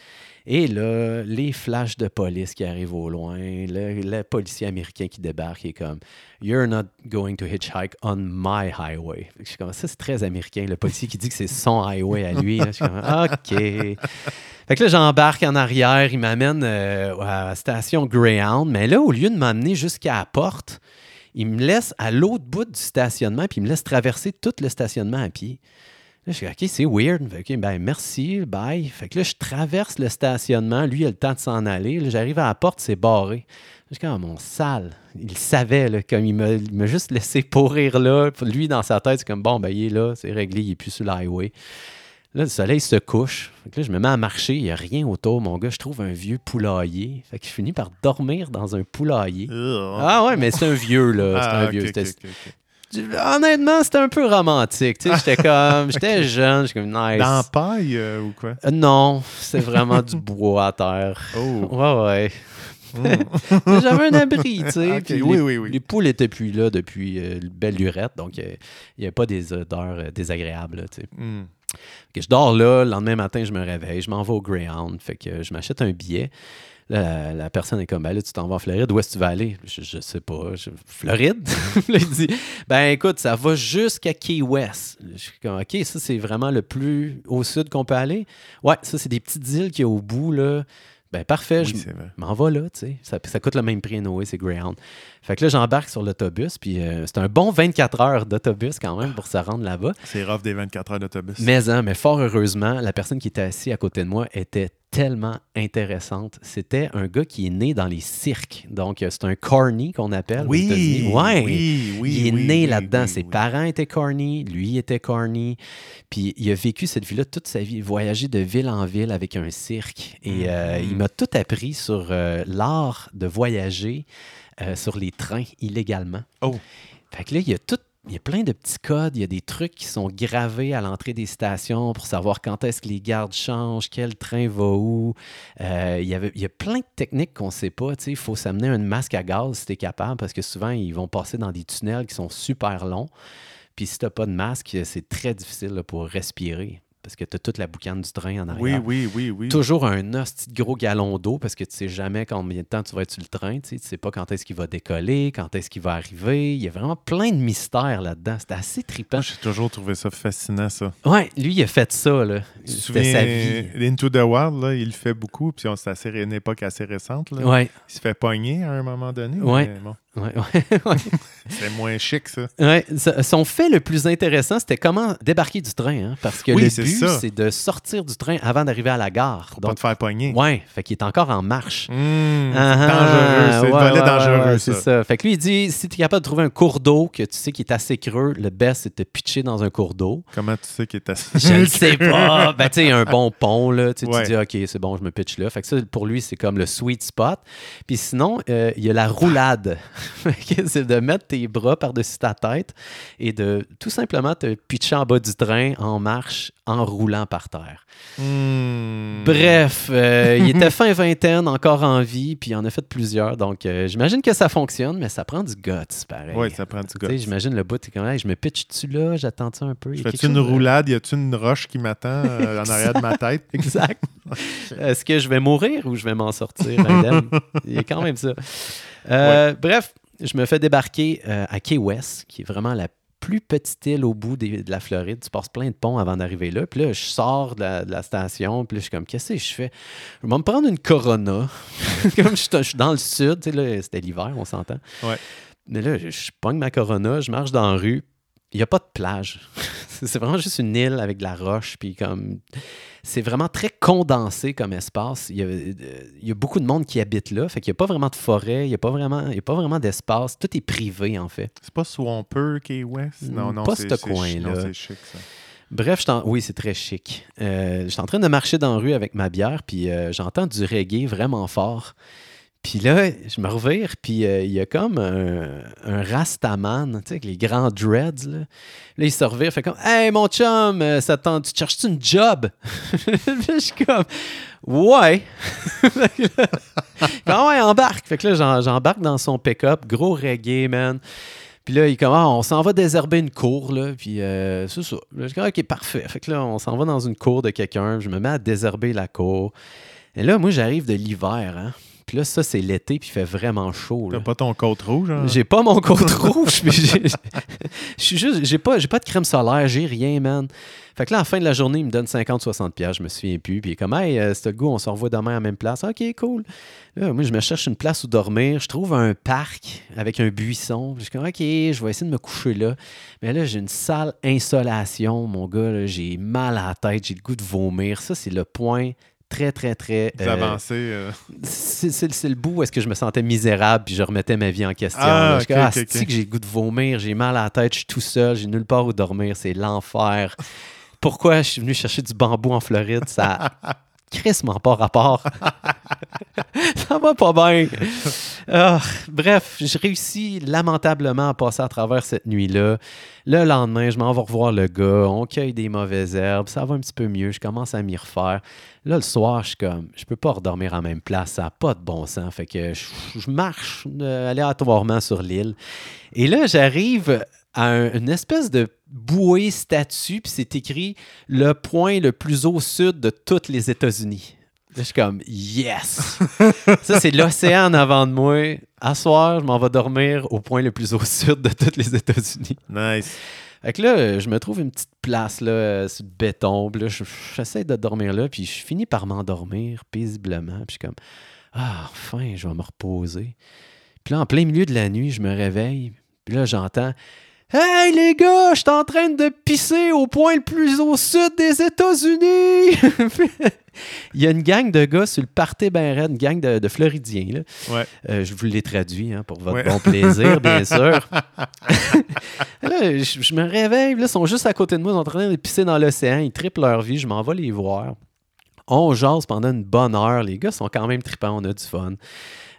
Et là, les flashs de police qui arrivent au loin, le, policier américain qui débarque et est comme You're not going to hitchhike on my highway. Je suis comme ça, c'est très américain. Le policier qui dit que c'est son highway à lui. Je suis comme OK. Fait que là, j'embarque en arrière, il m'amène euh, à la station Greyhound, mais là, au lieu de m'amener jusqu'à la porte, il me laisse à l'autre bout du stationnement, puis il me laisse traverser tout le stationnement à pied. Là, je suis OK, c'est weird. OK, ben merci, bye. Fait que là, je traverse le stationnement. Lui, il a le temps de s'en aller. J'arrive à la porte, c'est barré. Je suis comme, mon sale. Il savait, là, comme il m'a juste laissé pourrir là. Lui, dans sa tête, c'est comme, bon, ben, il est là, c'est réglé, il est plus sur l'highway. Là, le soleil se couche. là, je me mets à marcher, il n'y a rien autour, mon gars. Je trouve un vieux poulailler. Fait que je finis par dormir dans un poulailler. Ah ouais, mais c'est un vieux, là. C'est un ah, vieux. Honnêtement, c'était un peu romantique. J'étais comme. J'étais jeune, j'étais comme nice.
Dans paille euh, ou quoi?
Euh, non, c'est vraiment du bois à terre.
Oh.
Ouais, ouais. Hmm. J'avais un abri, tu sais.
oui, oui, oui.
Les poules étaient plus là depuis euh, belle lurette, donc il n'y avait pas des odeurs désagréables, tu sais. Hmm je dors là, le lendemain matin, je me réveille, je m'en vais au Greyhound, fait que je m'achète un billet. La, personne est comme, ben là, tu t'en vas en Floride, où est-ce que tu vas aller? Je, sais pas. Floride? il dit, ben écoute, ça va jusqu'à Key West. Je suis comme, OK, ça, c'est vraiment le plus au sud qu'on peut aller? Ouais, ça, c'est des petites îles qui y au bout, là. Ben parfait, je m'en vais là, tu sais. Ça, ça, coûte le même prix, Noé, c'est Greyhound. Fait que là, j'embarque sur l'autobus, puis euh, c'est un bon 24 heures d'autobus quand même pour se rendre là-bas.
C'est rough des 24 heures d'autobus.
Mais, hein, mais fort heureusement, la personne qui était assise à côté de moi était tellement intéressante. C'était un gars qui est né dans les cirques. Donc, euh, c'est un corny qu'on appelle.
Oui,
ouais.
oui, oui.
Il est né là-dedans. Ses parents étaient corny, lui était corny. Puis, il a vécu cette vie-là toute sa vie, voyager de ville en ville avec un cirque. Et euh, il mm-hmm. m'a tout appris sur l'art de voyager euh, sur les trains illégalement.
Oh.
Fait que là, il y a tout il y a plein de petits codes, il y a des trucs qui sont gravés à l'entrée des stations pour savoir quand est-ce que les gardes changent, quel train va où. Euh, il, y avait, il y a plein de techniques qu'on ne sait pas. Il faut s'amener un masque à gaz si tu es capable, parce que souvent, ils vont passer dans des tunnels qui sont super longs. Puis si tu n'as pas de masque, c'est très difficile pour respirer parce que tu as toute la boucane du train en arrière.
Oui, oui, oui, oui.
Toujours un hostie gros galon d'eau parce que tu sais jamais combien de temps tu vas être sur le train. Tu sais, sais pas quand est-ce qu'il va décoller, quand est-ce qu'il va arriver. Il y a vraiment plein de mystères là-dedans. C'était assez trippant.
J'ai toujours trouvé ça fascinant, ça.
Ouais, lui, il a fait ça. Là. C'était sa vie.
Into the Wild, là, il le fait beaucoup. Puis c'est une époque assez récente. Là.
Ouais.
Il se fait pogner à un moment donné.
Ouais. Ouais, ouais, ouais.
C'est moins chic, ça.
Ouais, son fait le plus intéressant, c'était comment débarquer du train. hein, parce que
Oui,
le
c'est
but, c'est de sortir du train avant d'arriver à la gare.
Pour pas
Donc,
te faire pogner.
ouais, fait qu'il est encore en marche.
Mmh, c'est
Ah,
dangereux. C'est
ouais,
dangereux,
ouais,
ça.
C'est ça. Fait que lui, il dit si tu es capable de trouver un cours d'eau que tu sais qui est assez creux, le best, c'est de te pitcher dans un cours d'eau.
Comment tu sais qu'il est assez.
Je le sais pas. Ben, tu sais, un bon pont, là. Tu dis, OK, c'est bon, je me pitch là. Fait que ça, pour lui, c'est comme le sweet spot. Puis sinon, euh, il y a la roulade. C'est de mettre tes bras par-dessus ta tête et de tout simplement te pitcher en bas du train en marche en roulant par terre.
Mmh.
Bref, euh, il était fin vingtaine, encore en vie, puis il en a fait plusieurs. Donc, euh, j'imagine que ça fonctionne, mais ça prend du guts, pareil.
Oui, ça prend du gars.
J'imagine le bout, t'es comme, Hey, je me pitch-tu là, j'attends-tu un peu?
Fais-tu une roulade? Y a-tu une roche qui m'attend euh, en arrière de ma tête?
Exact. Est-ce que je vais mourir ou je vais m'en sortir indemne? Il y a quand même ça. Bref, je me fais débarquer à Key West, qui est vraiment la plus petite île au bout des- de la Floride. Tu passes plein de ponts avant d'arriver là. Puis là, je sors de la, de la station. Puis là, je suis comme, qu'est-ce que je fais? Je vais me prendre une Corona. comme je, suis- je suis dans le sud. Tu sais, là, c'était l'hiver, on s'entend.
Ouais.
Mais là, je, je pogne ma Corona, je marche dans la rue. Il n'y a pas de plage. c'est vraiment juste une île avec de la roche. Puis comme c'est vraiment très condensé comme espace. Il y, a, euh, il y a beaucoup de monde qui habite là. Fait qu'il n'y a pas vraiment de forêt, il n'y a pas vraiment, il y a pas vraiment d'espace. Tout est privé, en fait.
C'est pas Swampert, Key West? Non, non,
Pas ce coin-là.
chi- Non, c'est chic, ça.
Bref, je oui, c'est très chic. Euh, je suis en train de marcher dans la rue avec ma bière, puis euh, j'entends du reggae vraiment fort. Puis là, je me revire, puis euh, il y a comme un, un Rastaman, tu sais, les grands dreads. Là, Là, il se revire, fait comme Hey, mon chum, euh, ça te tente- tu cherches-tu une job? Je suis comme Ouais. Là, Ah ouais, embarque. Fait que là, j'embarque dans son pick-up, gros reggae, man. Puis là, il est comme, ah, on s'en va désherber une cour, là. Puis euh, c'est ça. Là, je dis, OK, parfait. Fait que là, on s'en va dans une cour de quelqu'un. Je me mets à désherber la cour. Et là, moi, j'arrive de l'hiver, hein. Puis là, ça, c'est l'été, puis il fait vraiment chaud.
T'as pas ton côte rouge, hein?
J'ai pas mon côte rouge, mais j'ai- j'ai pas, j'ai pas de crème solaire, j'ai rien, man. Fait que là, à la fin de la journée, il me donne 50-60$, piastres, je me souviens plus. Puis il est comme, hey, euh, c'est le goût, on se revoit demain à la même place. Ok, cool. Là, moi, je me cherche une place où dormir. Je trouve un parc avec un buisson. Je suis comme, ok, je vais essayer de me coucher là. Mais là, j'ai une sale insolation, mon gars. J'ai mal à la tête, j'ai le goût de vomir. Ça, c'est le point très, très, très. Euh,
avancez. euh,
c'est le bout où est-ce que je me sentais misérable puis je remettais ma vie en question.
Ah,
ah,
ok,
c'est-tu
ok.
que j'ai goût de vomir, j'ai mal à la tête, je suis tout seul, j'ai nulle part où dormir, c'est l'enfer. Pourquoi je suis venu chercher du bambou en Floride? Ça crissement pas rapport. ça va pas bien. Ah, bref, je réussis lamentablement à passer à travers cette nuit-là. Le lendemain, je m'en vais revoir le gars, on cueille des mauvaises herbes, ça va un petit peu mieux, je commence à m'y refaire. Là, le soir, je suis comme, je peux pas redormir en même place, ça n'a pas de bon sens. Fait que je, je marche euh, aléatoirement sur l'île. Et là, j'arrive à un- une espèce de bouée statue, puis c'est écrit le point le plus au sud de tous les États-Unis. Là, je suis comme, yes! Ça, c'est l'océan en avant de moi. À soir, je m'en vais dormir au point le plus au sud de tous les États-Unis.
Nice.
Fait que là, je me trouve une petite place là, sur le béton. Puis là, je- j'essaie de dormir là, puis je finis par m'endormir paisiblement. Puis je suis comme, ah, enfin, je vais me reposer. Puis là, en plein milieu de la nuit, je me réveille. Puis là, j'entends, Hey les gars, je suis en train de pisser au point le plus au sud des États-Unis! Il y a une gang de gars sur le party ben une gang de, de Floridiens. Là.
Ouais.
Euh, je vous l'ai traduit hein, pour votre
Ouais.
bon plaisir, bien sûr. là, je, je me réveille, là, ils sont juste à côté de moi, ils sont en train de pisser dans l'océan, ils triplent leur vie, je m'en vais les voir. On jase pendant une bonne heure, les gars sont quand même trippants, on a du fun.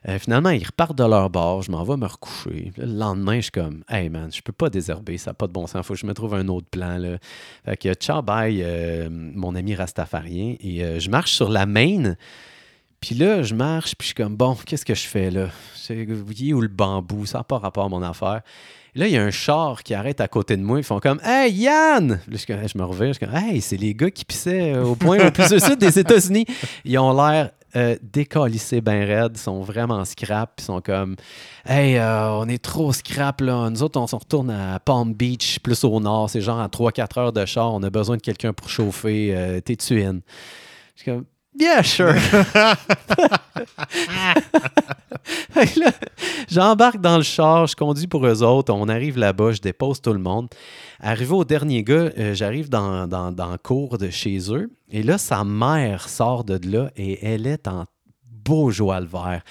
Euh, finalement, ils repartent de leur bord, je m'en vais me recoucher. Le lendemain, je suis comme, hey man, je peux pas désherber, ça n'a pas de bon sens, faut que je me trouve un autre plan. Là. Fait que ciao, bye, euh, mon ami Rastafarien. Et euh, je marche sur la main. Puis là, je marche, puis je suis comme, bon, qu'est-ce que je fais là? Vous voyez où le bambou? Ça n'a pas rapport à mon affaire. Là, il y a un char qui arrête à côté de moi. Ils font comme, Hey, Yann! Là, je, me reviens, je suis comme, Hey, c'est les gars qui pissaient au point au plus au sud des États-Unis. Ils ont l'air euh, décalissés ben raides, ils sont vraiment scrap, ils sont comme, Hey, euh, on est trop scrap là. Nous autres, on s'en retourne à Palm Beach, plus au nord. C'est genre à 3-4 heures de char. On a besoin de quelqu'un pour chauffer. Euh, T'es-tu comme, Yeah, sure. J'embarque dans le char, je conduis pour eux autres. On arrive là-bas, je dépose tout le monde. Arrivé au dernier gars, euh, j'arrive dans, dans, dans le cours de chez eux. Et là, sa mère sort de là et elle est en beau joie le vert.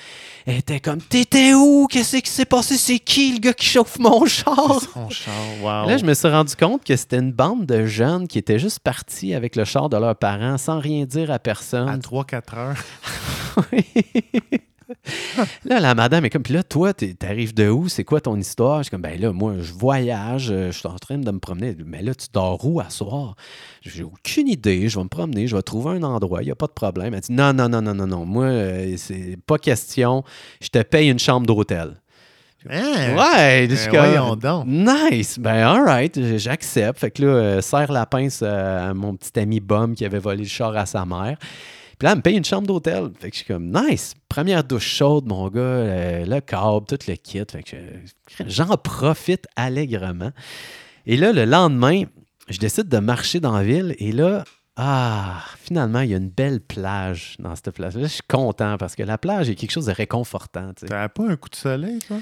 Elle était comme T'étais où? Qu'est-ce qui s'est passé? C'est qui le gars qui chauffe mon char?
Son char, wow.
Là, je me suis rendu compte que c'était une bande de jeunes qui étaient juste partis avec le char de leurs parents sans rien dire à
À
personne.
3-4 heures.
là, la madame est comme, puis là, toi, t'arrives de où? C'est quoi ton histoire? Je suis comme, ben là, moi, je voyage, euh, je suis en train de me promener. Mais là, tu dors où à soir? J'ai aucune idée, je vais me promener, je vais trouver un endroit, il n'y a pas de problème. Elle dit, non, non, non, non, non, non, moi, euh, c'est pas question, je te paye une chambre d'hôtel.
Hein?
Ouais,
Ben voyons donc.
Nice! Ben, alright, j'accepte. Fait que là, euh, serre la pince à mon petit ami Bum qui avait volé le char à sa mère. Puis là, elle me paye une chambre d'hôtel. Fait que je suis comme, nice! Première douche chaude, mon gars, euh, le câble, tout le kit. Fait que je- j'en profite allègrement. Et là, le lendemain, je décide de marcher dans la ville. Et là, ah, finalement, il y a une belle plage dans cette place-là. Je suis content parce que la plage est quelque chose de réconfortant. tu sais.
T'avais pas un coup de soleil, toi?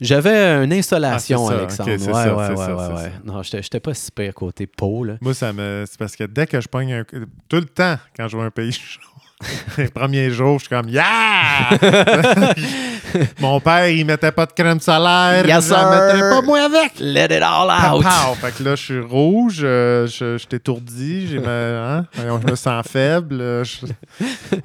J'avais une insolation,
Ah,
Alexandre.
ok, c'est
ouais,
ça,
ouais, ouais,
ça,
ouais. Non, j'étais j'étais pas si pire côté peau, là.
Moi, ça me. C'est parce que dès que je pogne un. Tout le temps, quand je vois un pays chaud, les premiers jours, je suis comme Yeah! Mon père, il mettait pas de crème solaire.
Yes, sir.
mettrais pas moi avec.
Let it all out!
pow. Fait que là, je suis rouge, euh, je, je suis étourdi, j'ai ma- hein, je me sens faible. euh, je-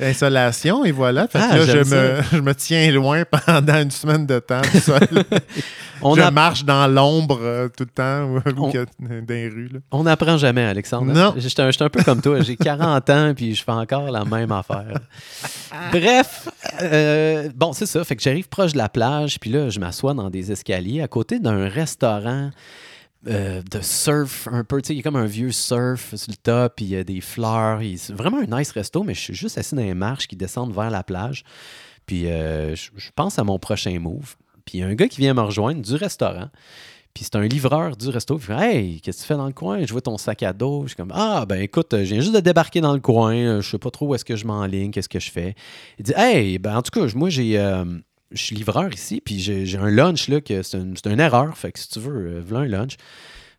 Insolation, et voilà. Fait que
Ah,
là, je me, je me tiens loin pendant une semaine de temps tout seul.
On,
je
a-
marche dans l'ombre euh, tout le temps ou,
On-
dans les rues. là.
on n'apprend jamais, Alexandre.
Non.
J'étais j'étais un peu comme toi. J'ai 40 ans, puis je fais encore la même affaire. Bref, euh, bon, c'est ça. Fait que j'arrive proche de la plage, puis là, je m'assois dans des escaliers à côté d'un restaurant. euh, de surf un peu, tu sais, il y a comme un vieux surf sur le top, puis il y a des fleurs. C'est vraiment un nice resto, mais je suis juste assis dans les marches qui descendent vers la plage. Puis euh, je, je pense à mon prochain move. Puis il y a un gars qui vient me rejoindre du restaurant. Puis c'est un livreur du resto. Puis il fait Hey, qu'est-ce que tu fais dans le coin? Je vois ton sac à dos. Je suis comme Ah, ben écoute, je viens juste de débarquer dans le coin. Euh, Je sais pas trop où est-ce que je m'enligne, qu'est-ce que je fais. Il dit Hey, ben en tout cas, moi, j'ai. euh, je suis livreur ici, puis j'ai un lunch, là, que c'est une, erreur. Fait que si tu veux, euh, voilà un lunch.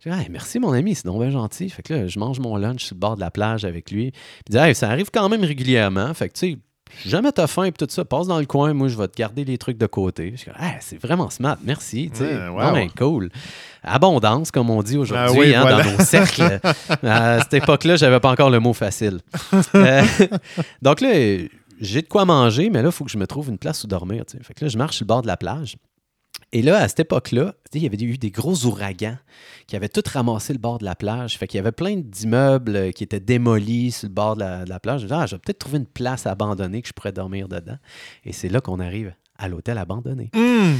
Je dis, Hey, merci mon ami, c'est donc bien gentil. Fait que là, je mange mon lunch sur le bord de la plage avec lui. Puis il dit, hey, ça arrive quand même régulièrement. Fait que tu sais, jamais t'as faim et tout ça, passe dans le coin, moi je vais te garder les trucs de côté. Hey, c'est vraiment smart, merci. tu sais.
Wow.
Ben, cool. Abondance, comme on dit aujourd'hui,
Ah oui,
hein,
voilà.
dans nos cercles. à cette époque-là, j'avais pas encore le mot facile. Euh, donc là, j'ai de quoi manger, mais là, il faut que je me trouve une place où dormir. tu sais. Fait que là, je marche sur le bord de la plage. Et là, à cette époque-là, il y avait eu des gros ouragans qui avaient tout ramassé le bord de la plage. Fait qu'il y avait plein d'immeubles euh, qui étaient démolis sur le bord de la, plage. Je me disais, ah, je peut-être trouver une place abandonnée que je pourrais dormir dedans. Et c'est là qu'on arrive à l'hôtel abandonné.
Hum!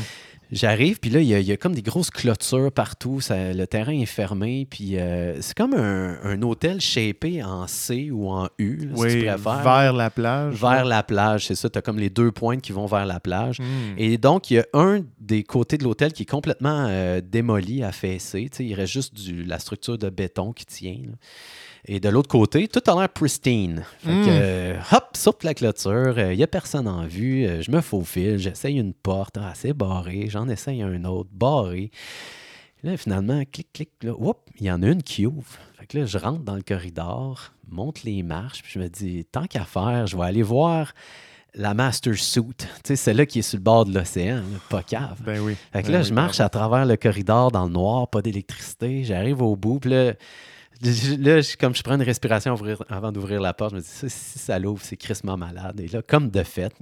J'arrive, puis là, il y, a- il y a comme des grosses clôtures partout. ça- le terrain est fermé, puis euh, c'est comme un, un hôtel shapé en C ou en U, là, si tu préfères.
vers la plage.
Vers la plage, c'est ça. Tu as comme les deux pointes qui vont vers la plage.
Hum.
Et donc, il y a un des côtés de l'hôtel qui est complètement euh, démoli, affaissé. Il reste juste du, la structure de béton qui tient. là. Et de l'autre côté, tout a l'air pristine. Fait que,
Mm.
euh, hop, saute la clôture, il n'y a personne en vue, euh, je me faufile, j'essaye une porte, ah, c'est barré, j'en essaye un autre, barré. Là, finalement, clic, clic, là, il y en a une qui ouvre. Fait que là, je rentre dans le corridor, monte les marches, puis je me dis, tant qu'à faire, je vais aller voir la Master Suit. Tu sais, celle-là qui est sur le bord de l'océan, pas cave.
Ben oui.
Fait que
Ben
là, je marche à travers le corridor dans le noir, pas d'électricité. J'arrive au bout, puis là, là, je- comme je prends une respiration avant d'ouvrir la porte, je me dis, si ça l'ouvre, c'est crissement malade. Et là, comme de fait,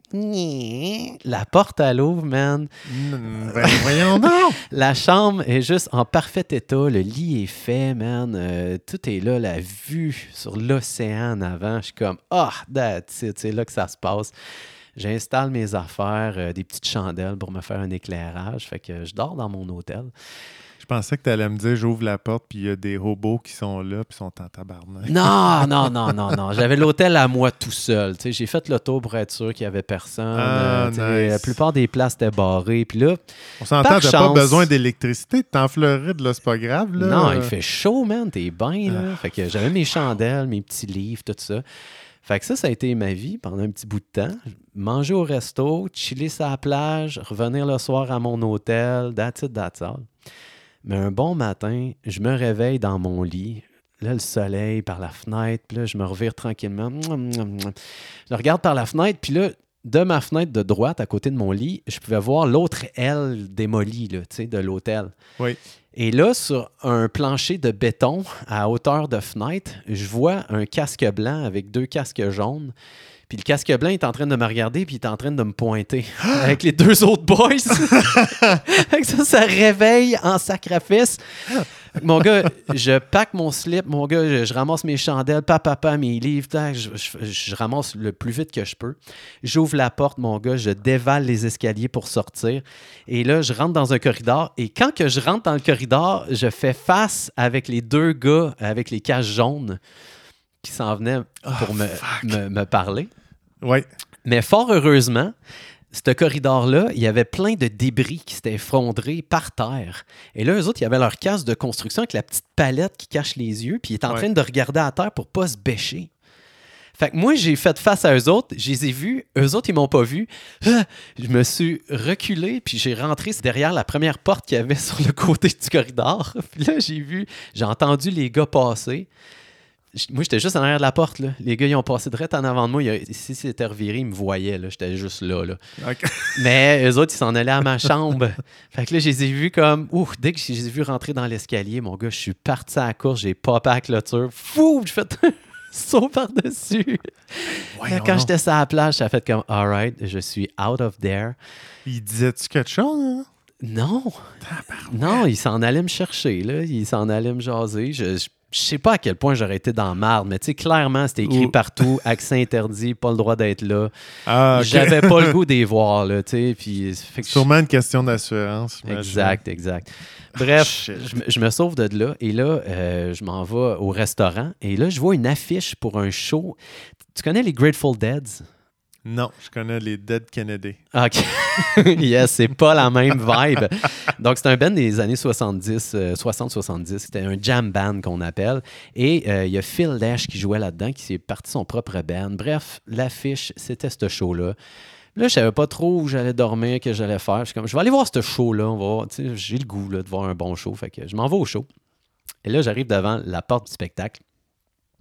la porte, elle ouvre, man.
Ben voyons donc!
La chambre est juste en parfait état. Le lit est fait, man. Euh, tout est là, la vue sur l'océan en avant. Je suis comme, ah, that's it. C'est là que ça se passe. J'installe mes affaires, euh, des petites chandelles pour me faire un éclairage. Fait que je dors dans mon hôtel.
Je pensais que tu allais me dire j'ouvre la porte puis il y a des robots qui sont là puis sont en tabarnak.
Non, non, non, non, non. J'avais l'hôtel à moi tout seul. J'ai fait le tour pour être sûr qu'il n'y avait personne.
Ah,
Euh,
nice.
La plupart des places étaient barrées. Puis là,
On s'entend, t'as pas besoin d'électricité. T'es en Floride, là, c'est pas grave. Là.
Non, il fait chaud, man. T'es bien,
Ah.
Fait que j'avais mes chandelles, mes petits livres, tout ça. Fait que ça, ça a été ma vie pendant un petit bout de temps. Manger au resto, chiller sur la plage, revenir le soir à mon hôtel, that's it, that's all. Mais un bon matin, je me réveille dans mon lit. Là, le soleil par la fenêtre, puis là, je me revire tranquillement. Je regarde par la fenêtre, puis là, de ma fenêtre de droite, à côté de mon lit, je pouvais voir l'autre aile démolie là, tu sais, de l'hôtel.
Oui.
Et là, sur un plancher de béton à hauteur de fenêtre, je vois un casque blanc avec deux casques jaunes. Puis le casque blanc est en train de me regarder, puis il est en train de me pointer avec les deux autres boys. Ça, ça réveille en sacrifice. Mon gars, je pack mon slip, mon gars, je, je ramasse mes chandelles, papa, papa, mes livres, tac, je, je- je ramasse le plus vite que je peux. J'ouvre la porte, mon gars, je dévale les escaliers pour sortir. Et là, je rentre dans un corridor. Et quand que je rentre dans le corridor, je fais face avec les deux gars avec les cages jaunes qui s'en venaient pour me, me- me parler.
Oui.
Mais fort heureusement, ce corridor-là, il y avait plein de débris qui s'étaient effondrés par terre. Et là, eux autres, ils avaient leur casque de construction avec la petite palette qui cache les yeux, puis ils étaient en
Ouais.
train de regarder à terre pour pas se bêcher. Fait que moi, j'ai fait face à eux autres, je les ai vus, eux autres, ils m'ont pas vu. Ah! Je me suis reculé, puis j'ai rentré derrière la première porte qu'il y avait sur le côté du corridor. Puis là, j'ai vu, j'ai entendu les gars passer. Moi, j'étais juste en arrière de la porte. Là. Les gars, ils ont passé direct en avant de moi. Si c'était reviré, ils me voyaient. là. J'étais juste là, là. Mais eux autres, ils s'en allaient à ma chambre. fait que là, je les ai vus comme. Ouf, dès que je les ai vus rentrer dans l'escalier, mon gars, je suis parti à la course, j'ai popé à la clôture. Fou, j'ai fait un saut par-dessus. Quand j'étais sur la plage, ça a fait comme, alright, je suis out of there.
Il disait-tu quelque chose? hein?
Non. Non, il s'en allait me chercher, là. Il s'en allait me jaser. Je, je, je sais pas à quel point j'aurais été dans marde, mais tu sais, clairement, c'était écrit
Ou-
partout, accès interdit, pas le droit d'être là.
Ah.
J'avais pas le goût d'y voir, là, tu sais. Puis, fait que je-
Sûrement une question d'assurance.
Exact, exact. Bref,
Shit.
je, me- je me sauve de là et là, euh, je m'en vais au restaurant et là, je vois une affiche pour un show. Tu connais les Grateful Deads?
Non, je connais les Dead Kennedy.
OK. yes, c'est pas la même vibe. Donc, c'est un band des années 70, euh, 60-70. C'était un jam band qu'on appelle. Et euh, il y a Phil Dash qui jouait là-dedans, qui s'est parti son propre band. Bref, l'affiche, c'était ce show-là. Là, je savais pas trop où j'allais dormir, que j'allais faire. Je suis comme, je vais aller voir ce show-là. J'ai le goût là, de voir un bon show. Fait que je m'en vais au show. Et là, j'arrive devant la porte du spectacle.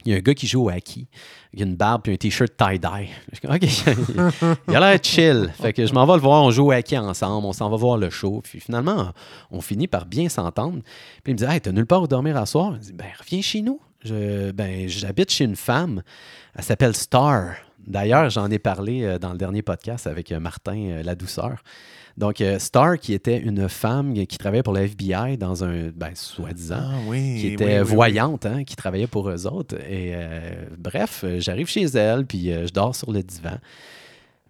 Il y a un gars qui joue au hockey. Il a une barbe et un t-shirt tie-dye. OK. il a l'air chill. Fait que je m'en vais le voir. On joue au hockey ensemble. On s'en va voir le show. Puis finalement, on finit par bien s'entendre. Puis il me dit Hey, t'as nulle part où dormir à soir? Je dis Ben, reviens chez nous. Ben, j'habite chez une femme. Elle s'appelle Star. D'ailleurs, j'en ai parlé euh, dans le dernier podcast avec euh, Martin euh, La Douceur. Donc, euh, Star, qui était une femme qui travaillait pour la FBI dans un, ben, soi-disant,
Ah oui.
qui était
oui, oui.
voyante, hein, qui travaillait pour eux autres. Et euh, bref, euh, j'arrive chez elle, puis euh, je dors sur le divan.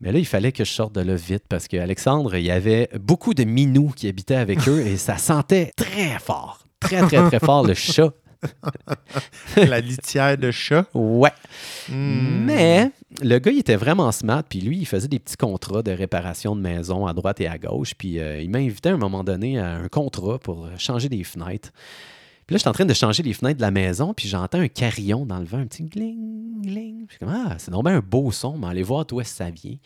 Mais là, il fallait que je sorte de là vite parce qu'Alexandre, il y avait beaucoup de minous qui habitaient avec eux et ça sentait très fort, très, très, très fort le chat.
La litière de chat.
Ouais.
Hmm.
Mais le gars, il était vraiment smart, puis lui, il faisait des petits contrats de réparation de maison à droite et à gauche. Puis euh, il m'a invité à un moment donné à un contrat pour changer des fenêtres. Puis là, je suis en train de changer les fenêtres de la maison, puis j'entends un carillon dans le vent, un petit gling, gling. Puis je suis comme, ah, c'est normalement un beau son, mais allez voir d'où ça vient.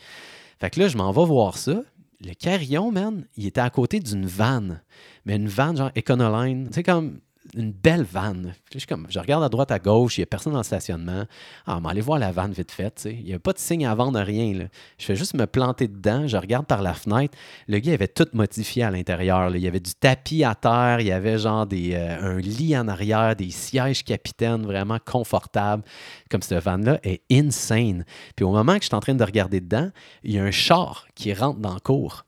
Fait que là, je m'en vais voir ça. Le carillon, man, il était à côté d'une vanne. Mais une vanne, genre Econoline. Tu sais, comme une belle vanne. Je, regarde à droite, à gauche, il n'y a personne dans le stationnement. Ah, mais allez voir la vanne vite fait. Il n'y a pas de signe à vendre, rien. Je fais juste me planter dedans. Je regarde par la fenêtre. Le gars avait tout modifié à l'intérieur. Il y avait du tapis à terre. Il y avait genre euh, un lit en arrière, des sièges capitaines vraiment confortables. Comme cette vanne-là est insane. Puis au moment que je suis en train de regarder dedans, il y a un char qui rentre dans le cours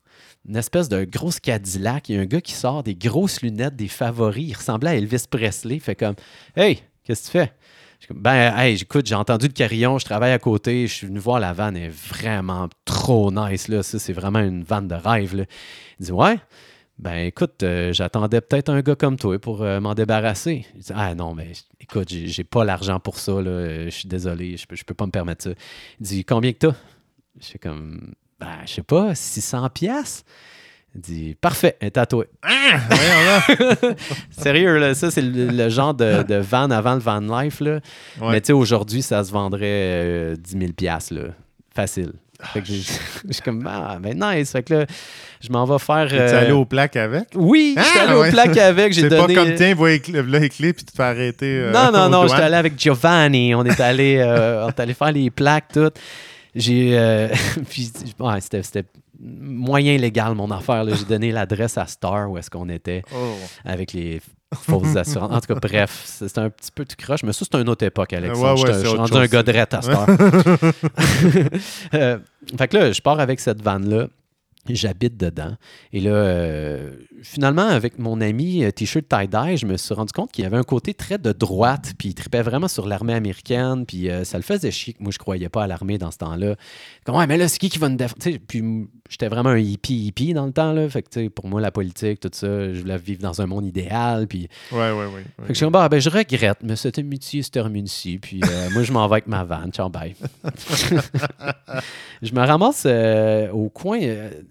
une espèce de grosse Cadillac. Il y a un gars qui sort des grosses lunettes, des favoris. Il ressemblait à Elvis Presley. Il fait comme Hey, qu'est-ce que tu fais? Je suis comme, ben, hey, écoute, j'ai entendu le carillon, je travaille à côté, je suis venu voir la vanne, elle est vraiment trop nice, là. Ça, c'est vraiment une vanne de rêve, là. Il dit, ouais. Ben, écoute, euh, j'attendais peut-être un gars comme toi pour euh, m'en débarrasser. Il dit, ah non, mais écoute, j'ai pas l'argent pour ça, là. Euh, Je suis désolé, je peux, je peux pas me permettre ça. Il dit, combien que t'as? Je suis comme, ben, je sais pas, 600 pièces. Il dit Parfait, est tatouée.
Ah!
Sérieux, là, ça, c'est le, le genre de, de van avant le van life. Là.
Ouais.
Mais tu sais, aujourd'hui, ça se vendrait euh, 10 000 piastres, là. Facile. Fait que j'ai- je suis comme, ah, ben nice. Fait que là, je m'en vais faire.
Tu es
euh,
allé au plaque avec?
Oui, j'étais
Ah,
allé au
ouais.
plaque avec. J'ai
C'est
donné.
pas comme, tiens, vois éclé, là, éclé, puis tu te fais arrêter. euh,
Non, non,
aux
non, j'étais allé avec Giovanni. On est allé, euh, on est allé faire les plaques, toutes. J'ai. euh, puis, ouais, c'était, moyen légal, mon affaire. J'ai donné l'adresse à Star où est-ce qu'on était
Oh.
avec les fausses assurances. En tout cas, bref, c'était un petit peu tout croche, mais ça, c'était une autre époque, Alexandre.
Ouais, ouais,
J'étais-
c'est
je suis rendu un
chose.
gars de rette à Star. Euh, fait que là, je pars avec cette vanne-là. J'habite dedans. Et là, euh, finalement, avec mon ami euh, T-shirt tie-dye, je me suis rendu compte qu'il y avait un côté très de droite, puis il tripait vraiment sur l'armée américaine, puis euh, ça le faisait que moi, je croyais pas à l'armée dans ce temps-là. Comme, ouais, mais là, c'est qui qui va nous défendre? Puis j'étais vraiment un hippie hippie dans le temps, là. Fait que, pour moi, la politique, tout ça, je voulais vivre dans un monde idéal, puis...
Ouais, ouais, ouais. ouais.
Fait que je suis comme, bah, ben, je regrette, mais cette amitié se termine ici, puis euh, moi, je m'en vais avec ma vanne. Ciao, bye. je me ramasse euh, au coin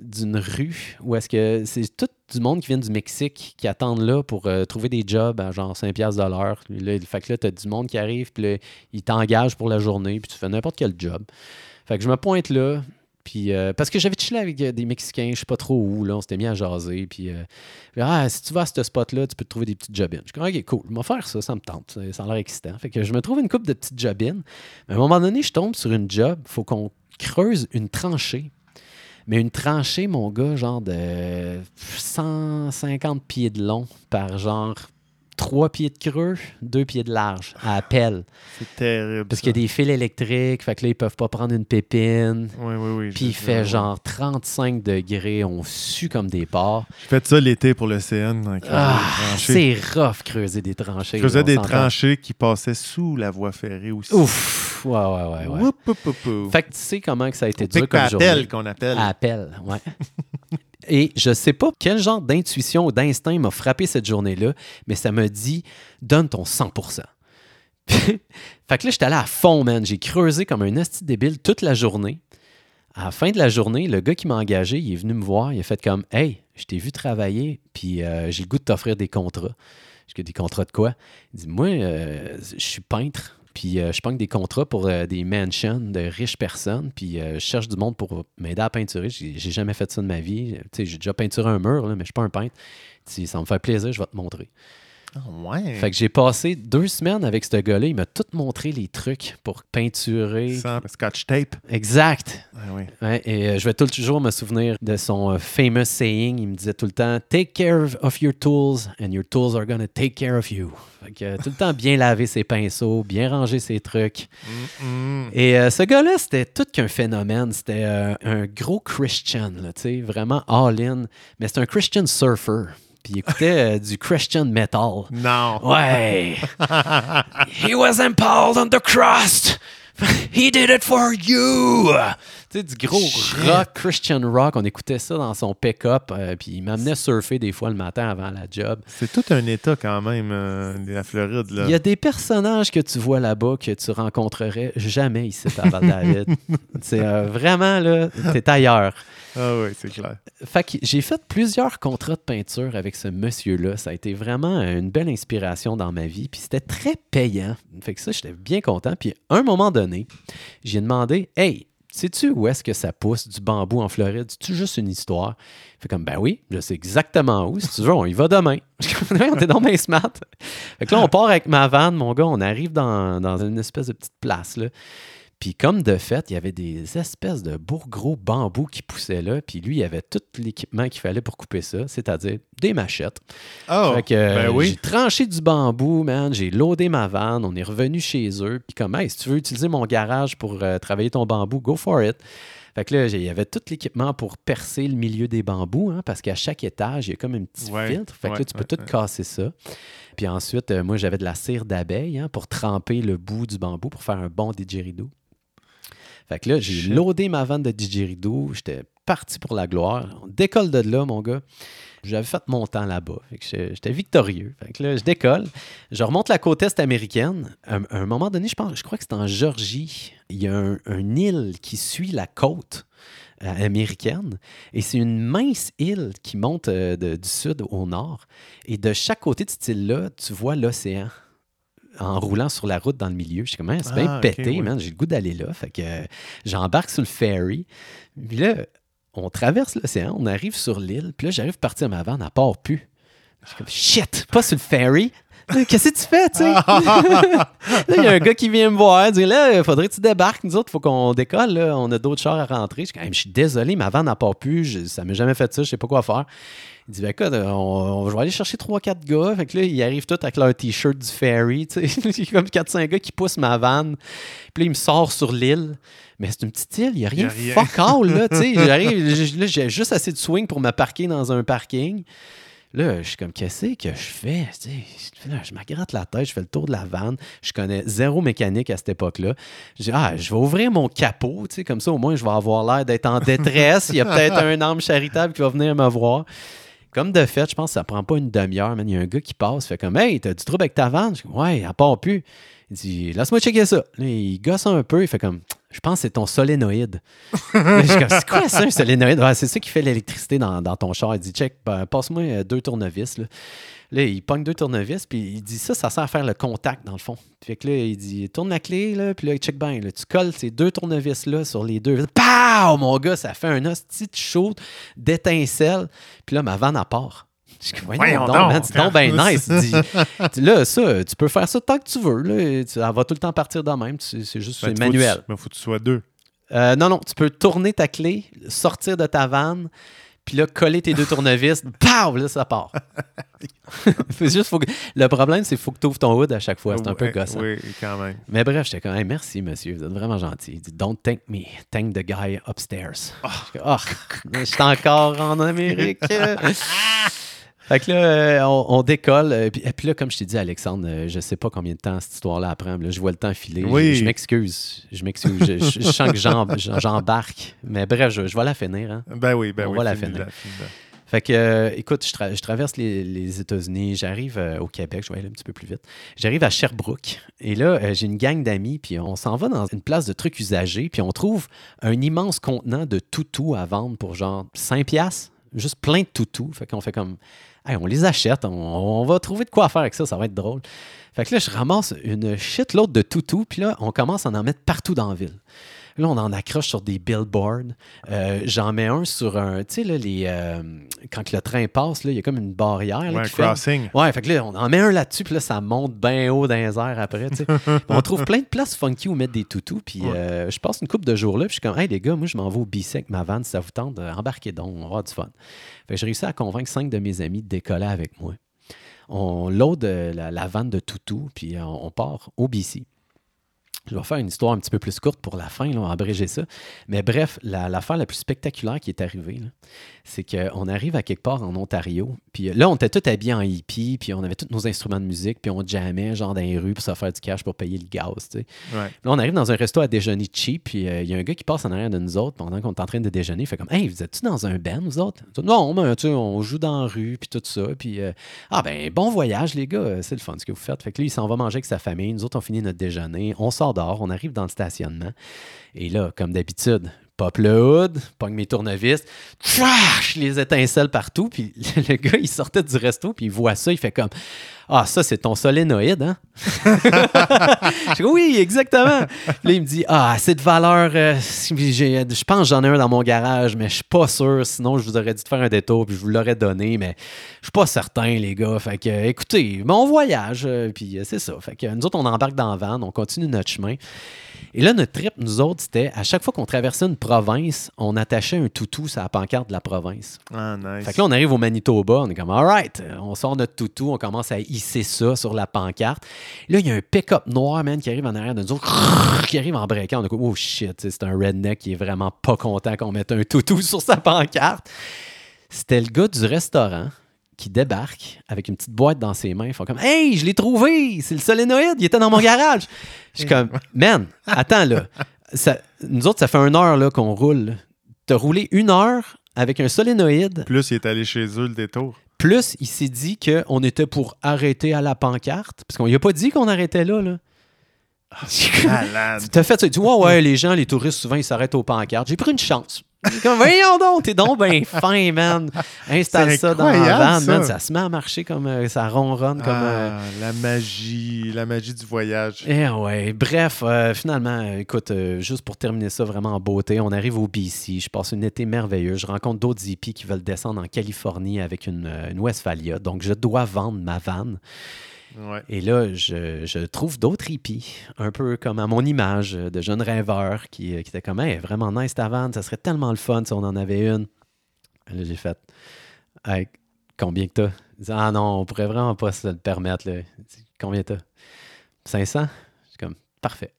d'une rue où est-ce que c'est tout du monde qui vient du Mexique qui attendent là pour euh, trouver des jobs à genre 5$ piastres de l'heure. Fait que là, t'as du monde qui arrive, puis là, ils t'engagent pour la journée, puis tu fais n'importe quel job. Fait que je me pointe là, puis euh, parce que j'avais chillé avec euh, des Mexicains, je sais pas trop où, là, on s'était mis à jaser, puis ah, si tu vas à ce spot-là, tu peux te trouver des petites job-ins. Je comme, ok, cool, je vais faire ça, ça me tente, ça, a l'air excitant. Fait que je me trouve une coupe de petites job-ins. Mais à un moment donné, je tombe sur une job, faut qu'on creuse une tranchée. Mais une tranchée, mon gars, genre de 150 pieds de long par genre 3 pieds de creux, 2 pieds de large à appel.
C'est terrible.
Parce qu'il y a des fils électriques, fait que là, ils peuvent pas prendre une pépine.
Oui, oui, oui.
Puis il fait genre 35 degrés, on sue comme des porcs.
J'ai fait ça l'été pour le CN.
Ah, c'est rough creuser des tranchées. On
des tranchées qui passaient sous la voie ferrée aussi.
Ouf! Ouais, ouais, ouais. ouais.
Oup, oup, oup, oup.
Fait que tu sais comment que ça a été dur comme
appel qu'on appelle.
Appel, ouais. Et je sais pas quel genre d'intuition ou d'instinct m'a frappé cette journée-là, mais ça m'a dit donne ton 100%. fait que là, j'étais allé à fond, man. J'ai creusé comme un esti débile toute la journée. À la fin de la journée, le gars qui m'a engagé, il est venu me voir. Il a fait comme Hey, je t'ai vu travailler, puis euh, j'ai le goût de t'offrir des contrats. Je dis Des contrats de quoi Il dit Moi, euh, je suis peintre, puis euh, je pogne des contrats pour euh, des mansions de riches personnes, puis euh, je cherche du monde pour m'aider à peinturer. J'ai jamais fait ça de ma vie. Tu sais, J'ai déjà peinturé un mur, mais je suis pas un peintre. Si ça me fait plaisir, je vais te montrer.
Ah, ouais.
Fait que j'ai passé deux semaines avec ce gars-là. Il m'a tout montré les trucs pour peinturer.
Sans scotch tape.
Exact.
Ah. Ouais,
et euh, je vais tout toujours me souvenir de son euh, famous saying. Il me disait tout le temps Take care of your tools and your tools are gonna take care of you. Fait que, euh, tout le temps bien laver ses pinceaux, bien ranger ses trucs.
Mm, mm.
Et euh, ce gars-là, c'était tout qu'un phénomène. C'était un gros Christian, là, vraiment all-in. Mais c'était un Christian surfer. Puis il écoutait euh, du Christian metal.
Non.
Ouais. He was impaled on the cross. He did it for you. Sais, du gros
Shit.
rock, Christian rock. On écoutait ça dans son pick-up. euh, puis il m'amenait surfer des fois le matin avant la job.
C'est tout un état quand même, euh, la Floride. Là.
Il y a des personnages que tu vois là-bas que tu rencontrerais jamais ici à Val-David. C'est euh, vraiment là, t'es ailleurs.
Ah oui, c'est clair.
Fait que j'ai fait plusieurs contrats de peinture avec ce monsieur-là. Ça a été vraiment une belle inspiration dans ma vie. Puis c'était très payant. Fait que ça, j'étais bien content. Puis à un moment donné, j'ai demandé Hey, sais-tu où est-ce que ça pousse du bambou en Floride? C'est-tu juste une histoire? Fait comme Ben oui, je sais exactement où. Si tu on y va demain. On est dans mes smart. Fait que là, on part avec ma vanne, mon gars. On arrive dans, dans une espèce de petite place. Là. Puis comme de fait, il y avait des espèces de beaux gros bambous qui poussaient là. Puis lui, il avait tout l'équipement qu'il fallait pour couper ça, c'est-à-dire des machettes.
Oh,
fait que euh,
ben oui.
j'ai tranché du bambou, man. J'ai loadé ma vanne. On est revenu chez eux. Puis comme, hey, si tu veux utiliser mon garage pour euh, travailler ton bambou, go for it. Fait que là, il y avait tout l'équipement pour percer le milieu des bambous, hein, parce qu'à chaque étage, il y a comme un petit
Ouais,
filtre. Fait que
ouais,
là, tu peux
ouais,
tout casser ça. Puis ensuite, euh, moi, j'avais de la cire d'abeille hein, pour tremper le bout du bambou pour faire un bon didgeridoo. Fait que là, j'ai loadé ma vanne de didgeridoo. J'étais parti pour la gloire. On décolle de là, mon gars. J'avais fait mon temps là-bas. J'étais victorieux. Fait que là, je décolle. Je remonte la côte est américaine. À un, moment donné, je pense, je crois que c'est en Georgie. Il y a un, un île qui suit la côte. euh, américaine. Et c'est une mince île qui monte euh, de- du sud au nord. Et de chaque côté de cette île-là, tu vois l'océan en roulant sur la route dans le milieu. Je suis comme, Hein, c'est bien
Ah,
pété,
ouais.
man. J'ai le goût d'aller là. Fait que euh, j'embarque sur le ferry. Puis là, on traverse l'océan, on arrive sur l'île. Puis là, j'arrive à partir ma vanne, elle part plus. Je suis comme, shit, pas sur le ferry. Qu'est-ce que tu fais, tu sais? là, il y a un gars qui vient me voir, dit là, il faudrait que tu débarques. Nous autres, il faut qu'on décolle. Là. On a d'autres chars à rentrer. Je suis, quand même, je suis désolé, ma vanne n'a pas pu. Je, ça m'est jamais fait ça. Je sais pas quoi faire. Il dit, ben, écoute, on, on- je vais aller chercher 3-4 gars. Fait que là, ils arrivent tous avec leur t-shirt du ferry. tu sais. Il y a comme 4-5 gars qui poussent ma vanne. Puis là, il me sort sur l'île. Mais c'est une petite île, il n'y a rien.
Y a rien.
Fuck all, là. tu sais. J'arrive, là, j'ai juste assez de swing pour me parquer dans un parking. Là, je suis comme, qu'est-ce que je fais? Là, je me gratte la tête, je fais le tour de la vanne. Je connais zéro mécanique à cette époque-là. Je dis, ah, je vais ouvrir mon capot, tu sais, comme ça, au moins, je vais avoir l'air d'être en détresse. Il y a peut-être un âme charitable qui va venir me voir. Comme de fait, je pense que ça prend pas une demi-heure, man. Il y a un gars qui passe, fait comme, hey, t'as du trouble avec ta vanne? Je dis, ouais, elle part plus. Il dit, laisse-moi checker ça. Là, il gosse un peu, il fait comme, je pense que c'est ton solénoïde. Là, je comme, c'est quoi ça, un solénoïde? Ouais, c'est ça qui fait l'électricité dans, dans ton char. Il dit, check, ben, passe-moi euh, deux tournevis. Là. Là, il pogne deux tournevis, puis il dit ça, ça sert à faire le contact, dans le fond. Fait que là, il dit, tourne la clé, là, puis là, check bien, tu colles ces deux tournevis-là sur les deux. Pow! Mon gars, ça fait un hostie de chaud d'étincelle. Puis là, ma vanne à part. Je suis comme, voyons, donc, man, c'est donc bien nice. Il dit, là, ça, tu peux faire ça tant que tu veux. Là. Tu- Elle va tout le temps partir de même. C'est juste
Ben,
manuel.
ben, faut que tu sois deux.
Euh, non, non, tu peux tourner ta clé, sortir de ta vanne, puis là, coller tes deux tournevis, pow, là, ça part. c'est juste, faut que- Le problème, c'est qu'il faut que tu ouvres ton hood à chaque fois. C'est un peu gossant.
Oui, quand même.
Mais bref, j'étais comme, Hey, merci, monsieur, vous êtes vraiment gentil. Il dit, don't thank me, thank the guy upstairs. Je suis comme, Oh, je suis encore en Amérique. Fait que là, euh, on, on décolle. euh, puis, et puis là, comme je t'ai dit, Alexandre, euh, je sais pas combien de temps cette histoire-là apprend. Là, je vois le temps filer.
Oui.
Je, m'excuse. Je m'excuse. Je, je- je sens que j'em- j'embarque. Mais bref, je, je vais la finir. Hein.
Ben oui, ben
On
oui.
va la finir. Fait que, euh, écoute, je, tra- je traverse les, les États-Unis, j'arrive euh, au Québec, je vais aller un petit peu plus vite. J'arrive à Sherbrooke. Et là, euh, j'ai une gang d'amis, puis on s'en va dans une place de trucs usagés, puis on trouve un immense contenant de toutous à vendre pour genre 5 piastres. Juste plein de toutous. Fait qu'on fait comme, On les achète, on, on va trouver de quoi faire avec ça, ça va être drôle. Fait que là, je ramasse une shitload de toutous, puis là, on commence à en mettre partout dans la ville. Là, on en accroche sur des billboards. Euh, J'en mets un sur un. Tu sais, là, les, euh, quand le train passe, là, il y a comme une barrière. là,
Ouais, un
qui fait-
crossing.
Ouais, fait que là, on en met un là-dessus, puis là, ça monte bien haut dans les airs après, tu sais. Puis on trouve plein de places funky où mettre des toutous, puis
Ouais.
euh, je passe une couple de jours là, puis je suis comme, hey les gars, moi, je m'en vais au BC avec ma vanne, si ça vous tente, embarquez donc, on va avoir du fun. Fait que j'ai réussi à convaincre cinq de mes amis de décoller avec moi. On load la, la vanne de toutous, puis on, on part au BC. Je vais faire une histoire un petit peu plus courte pour la fin, là, on va abréger ça. Mais bref, la- l'affaire la, plus spectaculaire qui est arrivée, c'est qu'on arrive à quelque part en Ontario. Puis euh, là, on était tous habillés en hippie, puis on avait tous nos instruments de musique, puis on jammait genre dans les rues pour se faire du cash pour payer le gaz. tu sais.
Ouais.
Là, on arrive dans un resto à déjeuner cheap, puis euh, il y a un gars qui passe en arrière de nous autres pendant qu'on est en train de déjeuner. Il fait comme Hey, vous êtes-tu dans un band, vous autres Non, mais tu sais, on joue dans la rue, puis tout ça. Puis euh, Ah, ben, bon voyage, les gars, c'est le fun ce que vous faites. Fait que lui, il s'en va manger avec sa famille. Nous autres, on finit notre déjeuner, on sort on arrive dans le stationnement. Et là, comme d'habitude, pop le hood, pogne mes tournevis, trash, les étincelles partout. Puis le gars, il sortait du resto, puis il voit ça, il fait comme Ah, ça, c'est ton solénoïde, hein Je dis Oui, exactement. Là, il me dit Ah, c'est de valeur. euh, je pense que j'en ai un dans mon garage, mais je suis pas sûr. Sinon, je vous aurais dit de faire un détour, puis je vous l'aurais donné, mais je suis pas certain, les gars. Fait que, euh, écoutez, bon voyage, euh, puis c'est ça. Fait que nous autres, on embarque dans la van, on continue notre chemin. Et là, notre trip, nous autres, c'était à chaque fois qu'on traversait une province, on attachait un toutou sur la pancarte de la province.
Ah, nice.
Fait que là, on arrive au Manitoba, on est comme, all right, on sort notre toutou, on commence à hisser ça sur la pancarte. Là, il y a un pick-up noir, man, qui arrive en arrière de nous autres, qui arrive en breakant. On est comme, oh shit, c'est un redneck qui est vraiment pas content qu'on mette un toutou sur sa pancarte. C'était le gars du restaurant qui débarque avec une petite boîte dans ses mains. Ils font comme, hey, je l'ai trouvé, c'est le solénoïde, il était dans mon garage. Je suis comme, man, attends là. Ça- nous autres, ça fait une heure là, qu'on roule. T'as roulé une heure avec un solénoïde
Plus, il est allé chez eux le détour.
plus, il s'est dit qu'on était pour arrêter à la pancarte. Parce qu'on lui a pas dit qu'on arrêtait là. là.
Malade.
Tu t'as fait ça. Tu dis, ouais, ouais, les gens, les touristes, souvent, ils s'arrêtent aux pancartes. J'ai pris une chance. Comme, voyons donc, t'es donc bien fin, man. Installe ça dans la van,
ça.
man. Ça se met à marcher comme euh, ça ronronne comme. euh,
Ah, la magie, la magie du voyage.
Eh ouais, bref, euh, finalement, euh, écoute, euh, juste pour terminer ça vraiment en beauté, on arrive au BC, je passe une été merveilleuse, je rencontre d'autres hippies qui veulent descendre en Californie avec une, euh, une Westphalia, donc je dois vendre ma vanne.
Ouais.
Et là, je, je trouve d'autres hippies, un peu comme à mon image de jeune rêveur qui, euh, qui était comme, hey, vraiment nice ta vanne, ça serait tellement le fun si on en avait une. Là, j'ai fait, hey, combien que t'as? Ah non, on pourrait vraiment pas se le permettre. Là. Combien t'as? 500? Je suis comme, parfait.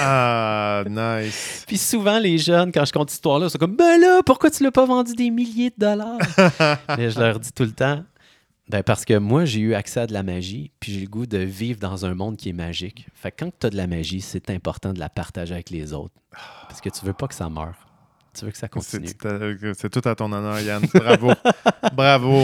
Ah, nice.
Puis souvent, les jeunes, quand je compte cette histoire-là, sont comme, ben là, pourquoi tu l'as pas vendu des milliers de dollars? Mais je leur dis tout le temps, ben parce que moi, j'ai eu accès à de la magie, puis j'ai le goût de vivre dans un monde qui est magique. Fait que quand tu as de la magie, c'est important de la partager avec les autres. Parce que tu veux pas que ça meure. Tu veux que ça continue.
à- c'est tout à ton honneur, Yann. Bravo. Bravo.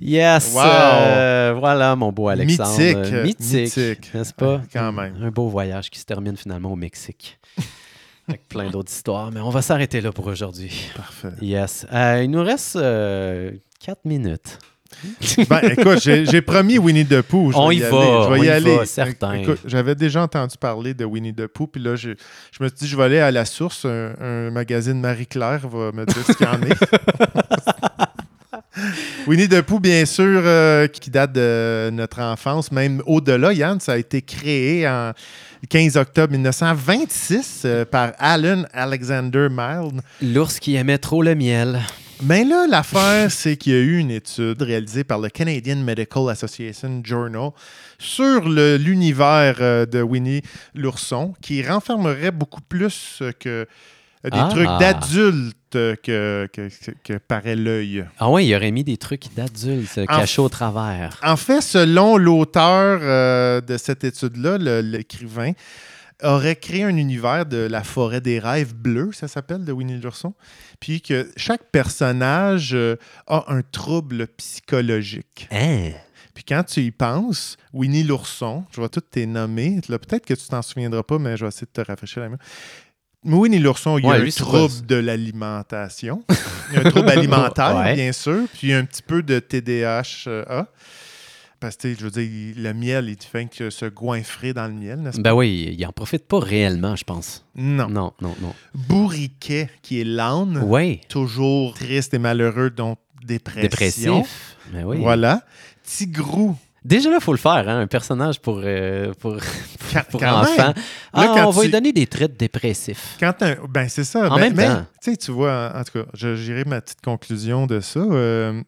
Yes!
Wow.
euh, voilà, mon beau Alexandre.
Mythique.
Euh, Mythique.
Mythique.
N'est-ce pas?
Quand même.
Un beau voyage qui se termine finalement au Mexique. avec plein d'autres histoires. Mais on va s'arrêter là pour aujourd'hui.
Parfait.
Yes. Euh, il nous reste euh, quatre minutes.
Ben, écoute, j'ai promis Winnie the Pooh. Je
On
vais
y
aller.
va,
Je vais
on
y, aller.
va, certain.
J'avais déjà entendu parler de Winnie the Pooh, puis là, je, je me suis dit, je vais aller à la source. Un, un magazine Marie-Claire va me dire ce qu'il y en est. Winnie the Pooh, bien sûr, euh, qui date de notre enfance, même au-delà, Yann, ça a été créé en 15 octobre 1926 euh, par Alan Alexander Milne.
L'ours qui aimait trop le miel.
Mais là, l'affaire, c'est qu'il y a eu une étude réalisée par le Canadian Medical Association Journal sur l'univers euh, de Winnie l'ourson qui renfermerait beaucoup plus que euh, des
Ah.
trucs d'adultes que, que, que- que paraît l'œil.
Ah ouais, il aurait mis des trucs d'adultes cachés au travers.
En fait, selon l'auteur euh, de cette étude-là, l'écrivain, aurait créé un univers de la forêt des rêves bleus, ça s'appelle, de Winnie l'ourson, puis que chaque personnage euh, a un trouble psychologique.
Hein?
Puis quand tu y penses, Winnie l'ourson, je vais tout tes nommer, peut-être que tu t'en souviendras pas, mais je vais essayer de te rafraîchir la. Mais Winnie l'ourson, il y a
Ouais,
un trouble de l'alimentation. Il y a un trouble alimentaire,
Ouais.
bien sûr. Puis un petit peu de TDAH. Parce que, je veux dire, le miel, il fait que se goinfrer dans le miel, n'est-ce pas?
Ben oui, il en profite pas réellement, je pense.
Non.
Non, non, non.
Bourriquet, qui est l'âne,
Oui,
toujours triste et malheureux, donc dépression.
dépressif. Ben oui.
Voilà. Tigrou.
Déjà là, il faut le faire, hein, un personnage pour, euh, pour, pour
même.
Ah, on va lui donner des traits dépressifs.
Quand un- ben c'est ça.
En
Ben,
même
mais,
temps.
Tu vois, en, tout cas, j'irai ma petite conclusion de ça. Euh,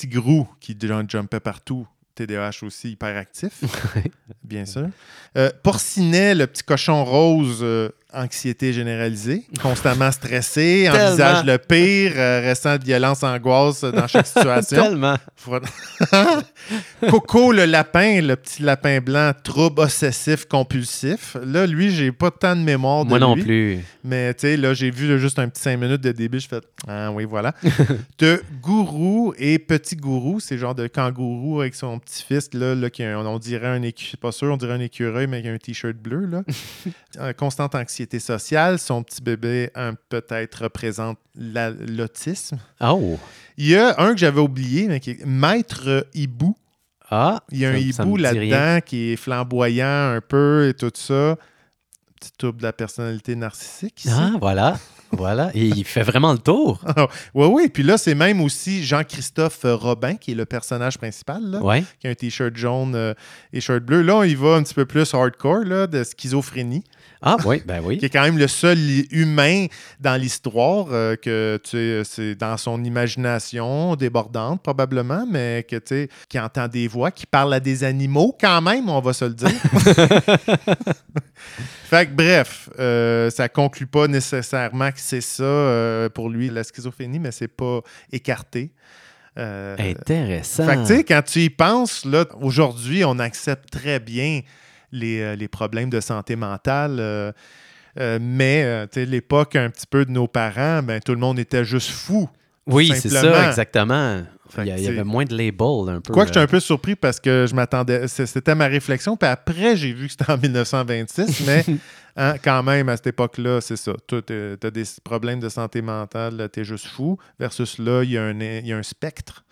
Tigrou, qui jumpait partout, TDAH aussi hyperactif, bien sûr. Euh, Porcinet, le petit cochon rose, euh, anxiété généralisée, constamment stressé, envisage le pire, euh, ressent de violence, angoisse dans chaque situation.
Tellement.
Coco le lapin, le petit lapin blanc, trouble obsessif compulsif. Là, lui, j'ai pas tant de mémoire de
Moi non plus.
Mais tu sais, là, j'ai vu là, juste un petit 5 minutes de début, je fais Ah oui, voilà. de gourou et petit gourou, c'est genre de kangourou avec son petit-fils, là, là, qui a un- on dirait un écureuil, pas sûr, on dirait un écureuil, mais qui a un t-shirt bleu, là. Euh, constante anxiété sociale, son petit bébé, un, peut-être, représente la- l'autisme.
Oh.
Il y a un que j'avais oublié, mais qui est Maître Hibou.
Ah.
Il y a un hibou là-dedans qui est flamboyant un peu et tout ça. Petit trouble de la personnalité narcissique ici.
Ah, voilà. Voilà. Et il fait vraiment le tour.
Oui, oui. Puis là, c'est même aussi Jean-Christophe Robin, qui est le personnage principal, là,
Ouais.
qui a un t-shirt jaune euh, et shirt bleu. Là, y va un petit peu plus hardcore, là, de schizophrénie,
Ah, oui, ben oui.
qui est quand même le seul humain dans l'histoire euh, que, tu sais, c'est dans son imagination débordante, probablement, mais que, tu sais, qui entend des voix, qui parle à des animaux, quand même, on va se le dire. Fait que bref, euh, ça conclut pas nécessairement que c'est ça euh, pour lui, la schizophrénie, mais c'est pas écarté. Euh,
Intéressant.
fait que, tu sais, quand tu y penses, là, aujourd'hui, on accepte très bien les, euh, les problèmes de santé mentale. euh, mais, tu sais, l'époque un petit peu de nos parents, ben, tout le monde était juste fou.
oui, c'est ça, exactement. Il y, avait moins de labels un peu.
Quoi que j'étais
là.
un peu surpris parce que je m'attendais. C'était ma réflexion. Puis après, j'ai vu que c'était en 1926. mais hein, quand même, à cette époque-là, c'est ça. Tu as des problèmes de santé mentale, tu es juste fou. Versus là, il y, a un, il y a un spectre.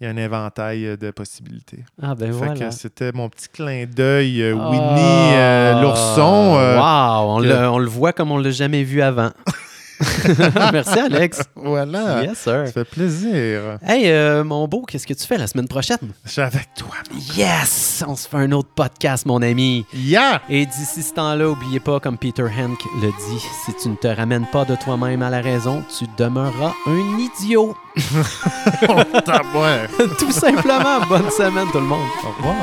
Il y a un éventail euh, de possibilités.
Ah, ben
Fait
voilà.
c'était mon petit clin d'œil, euh,
Ah,
Winnie euh, l'ourson. euh,
wow, on,
que-
le, on le voit comme on l'a jamais vu avant. Merci, Alex.
Voilà.
Yes, sir.
Ça fait plaisir.
Hey, euh, mon beau, qu'est-ce que tu fais la semaine prochaine?
Je suis avec toi.
Yes! On se fait un autre podcast, mon ami.
Yeah!
Et d'ici ce temps-là, oubliez pas, comme Peter Hank le dit, si tu ne te ramènes pas de toi-même à la raison, tu demeureras un idiot.
Ouais.
Tout simplement. Bonne semaine, tout le monde.
Au revoir.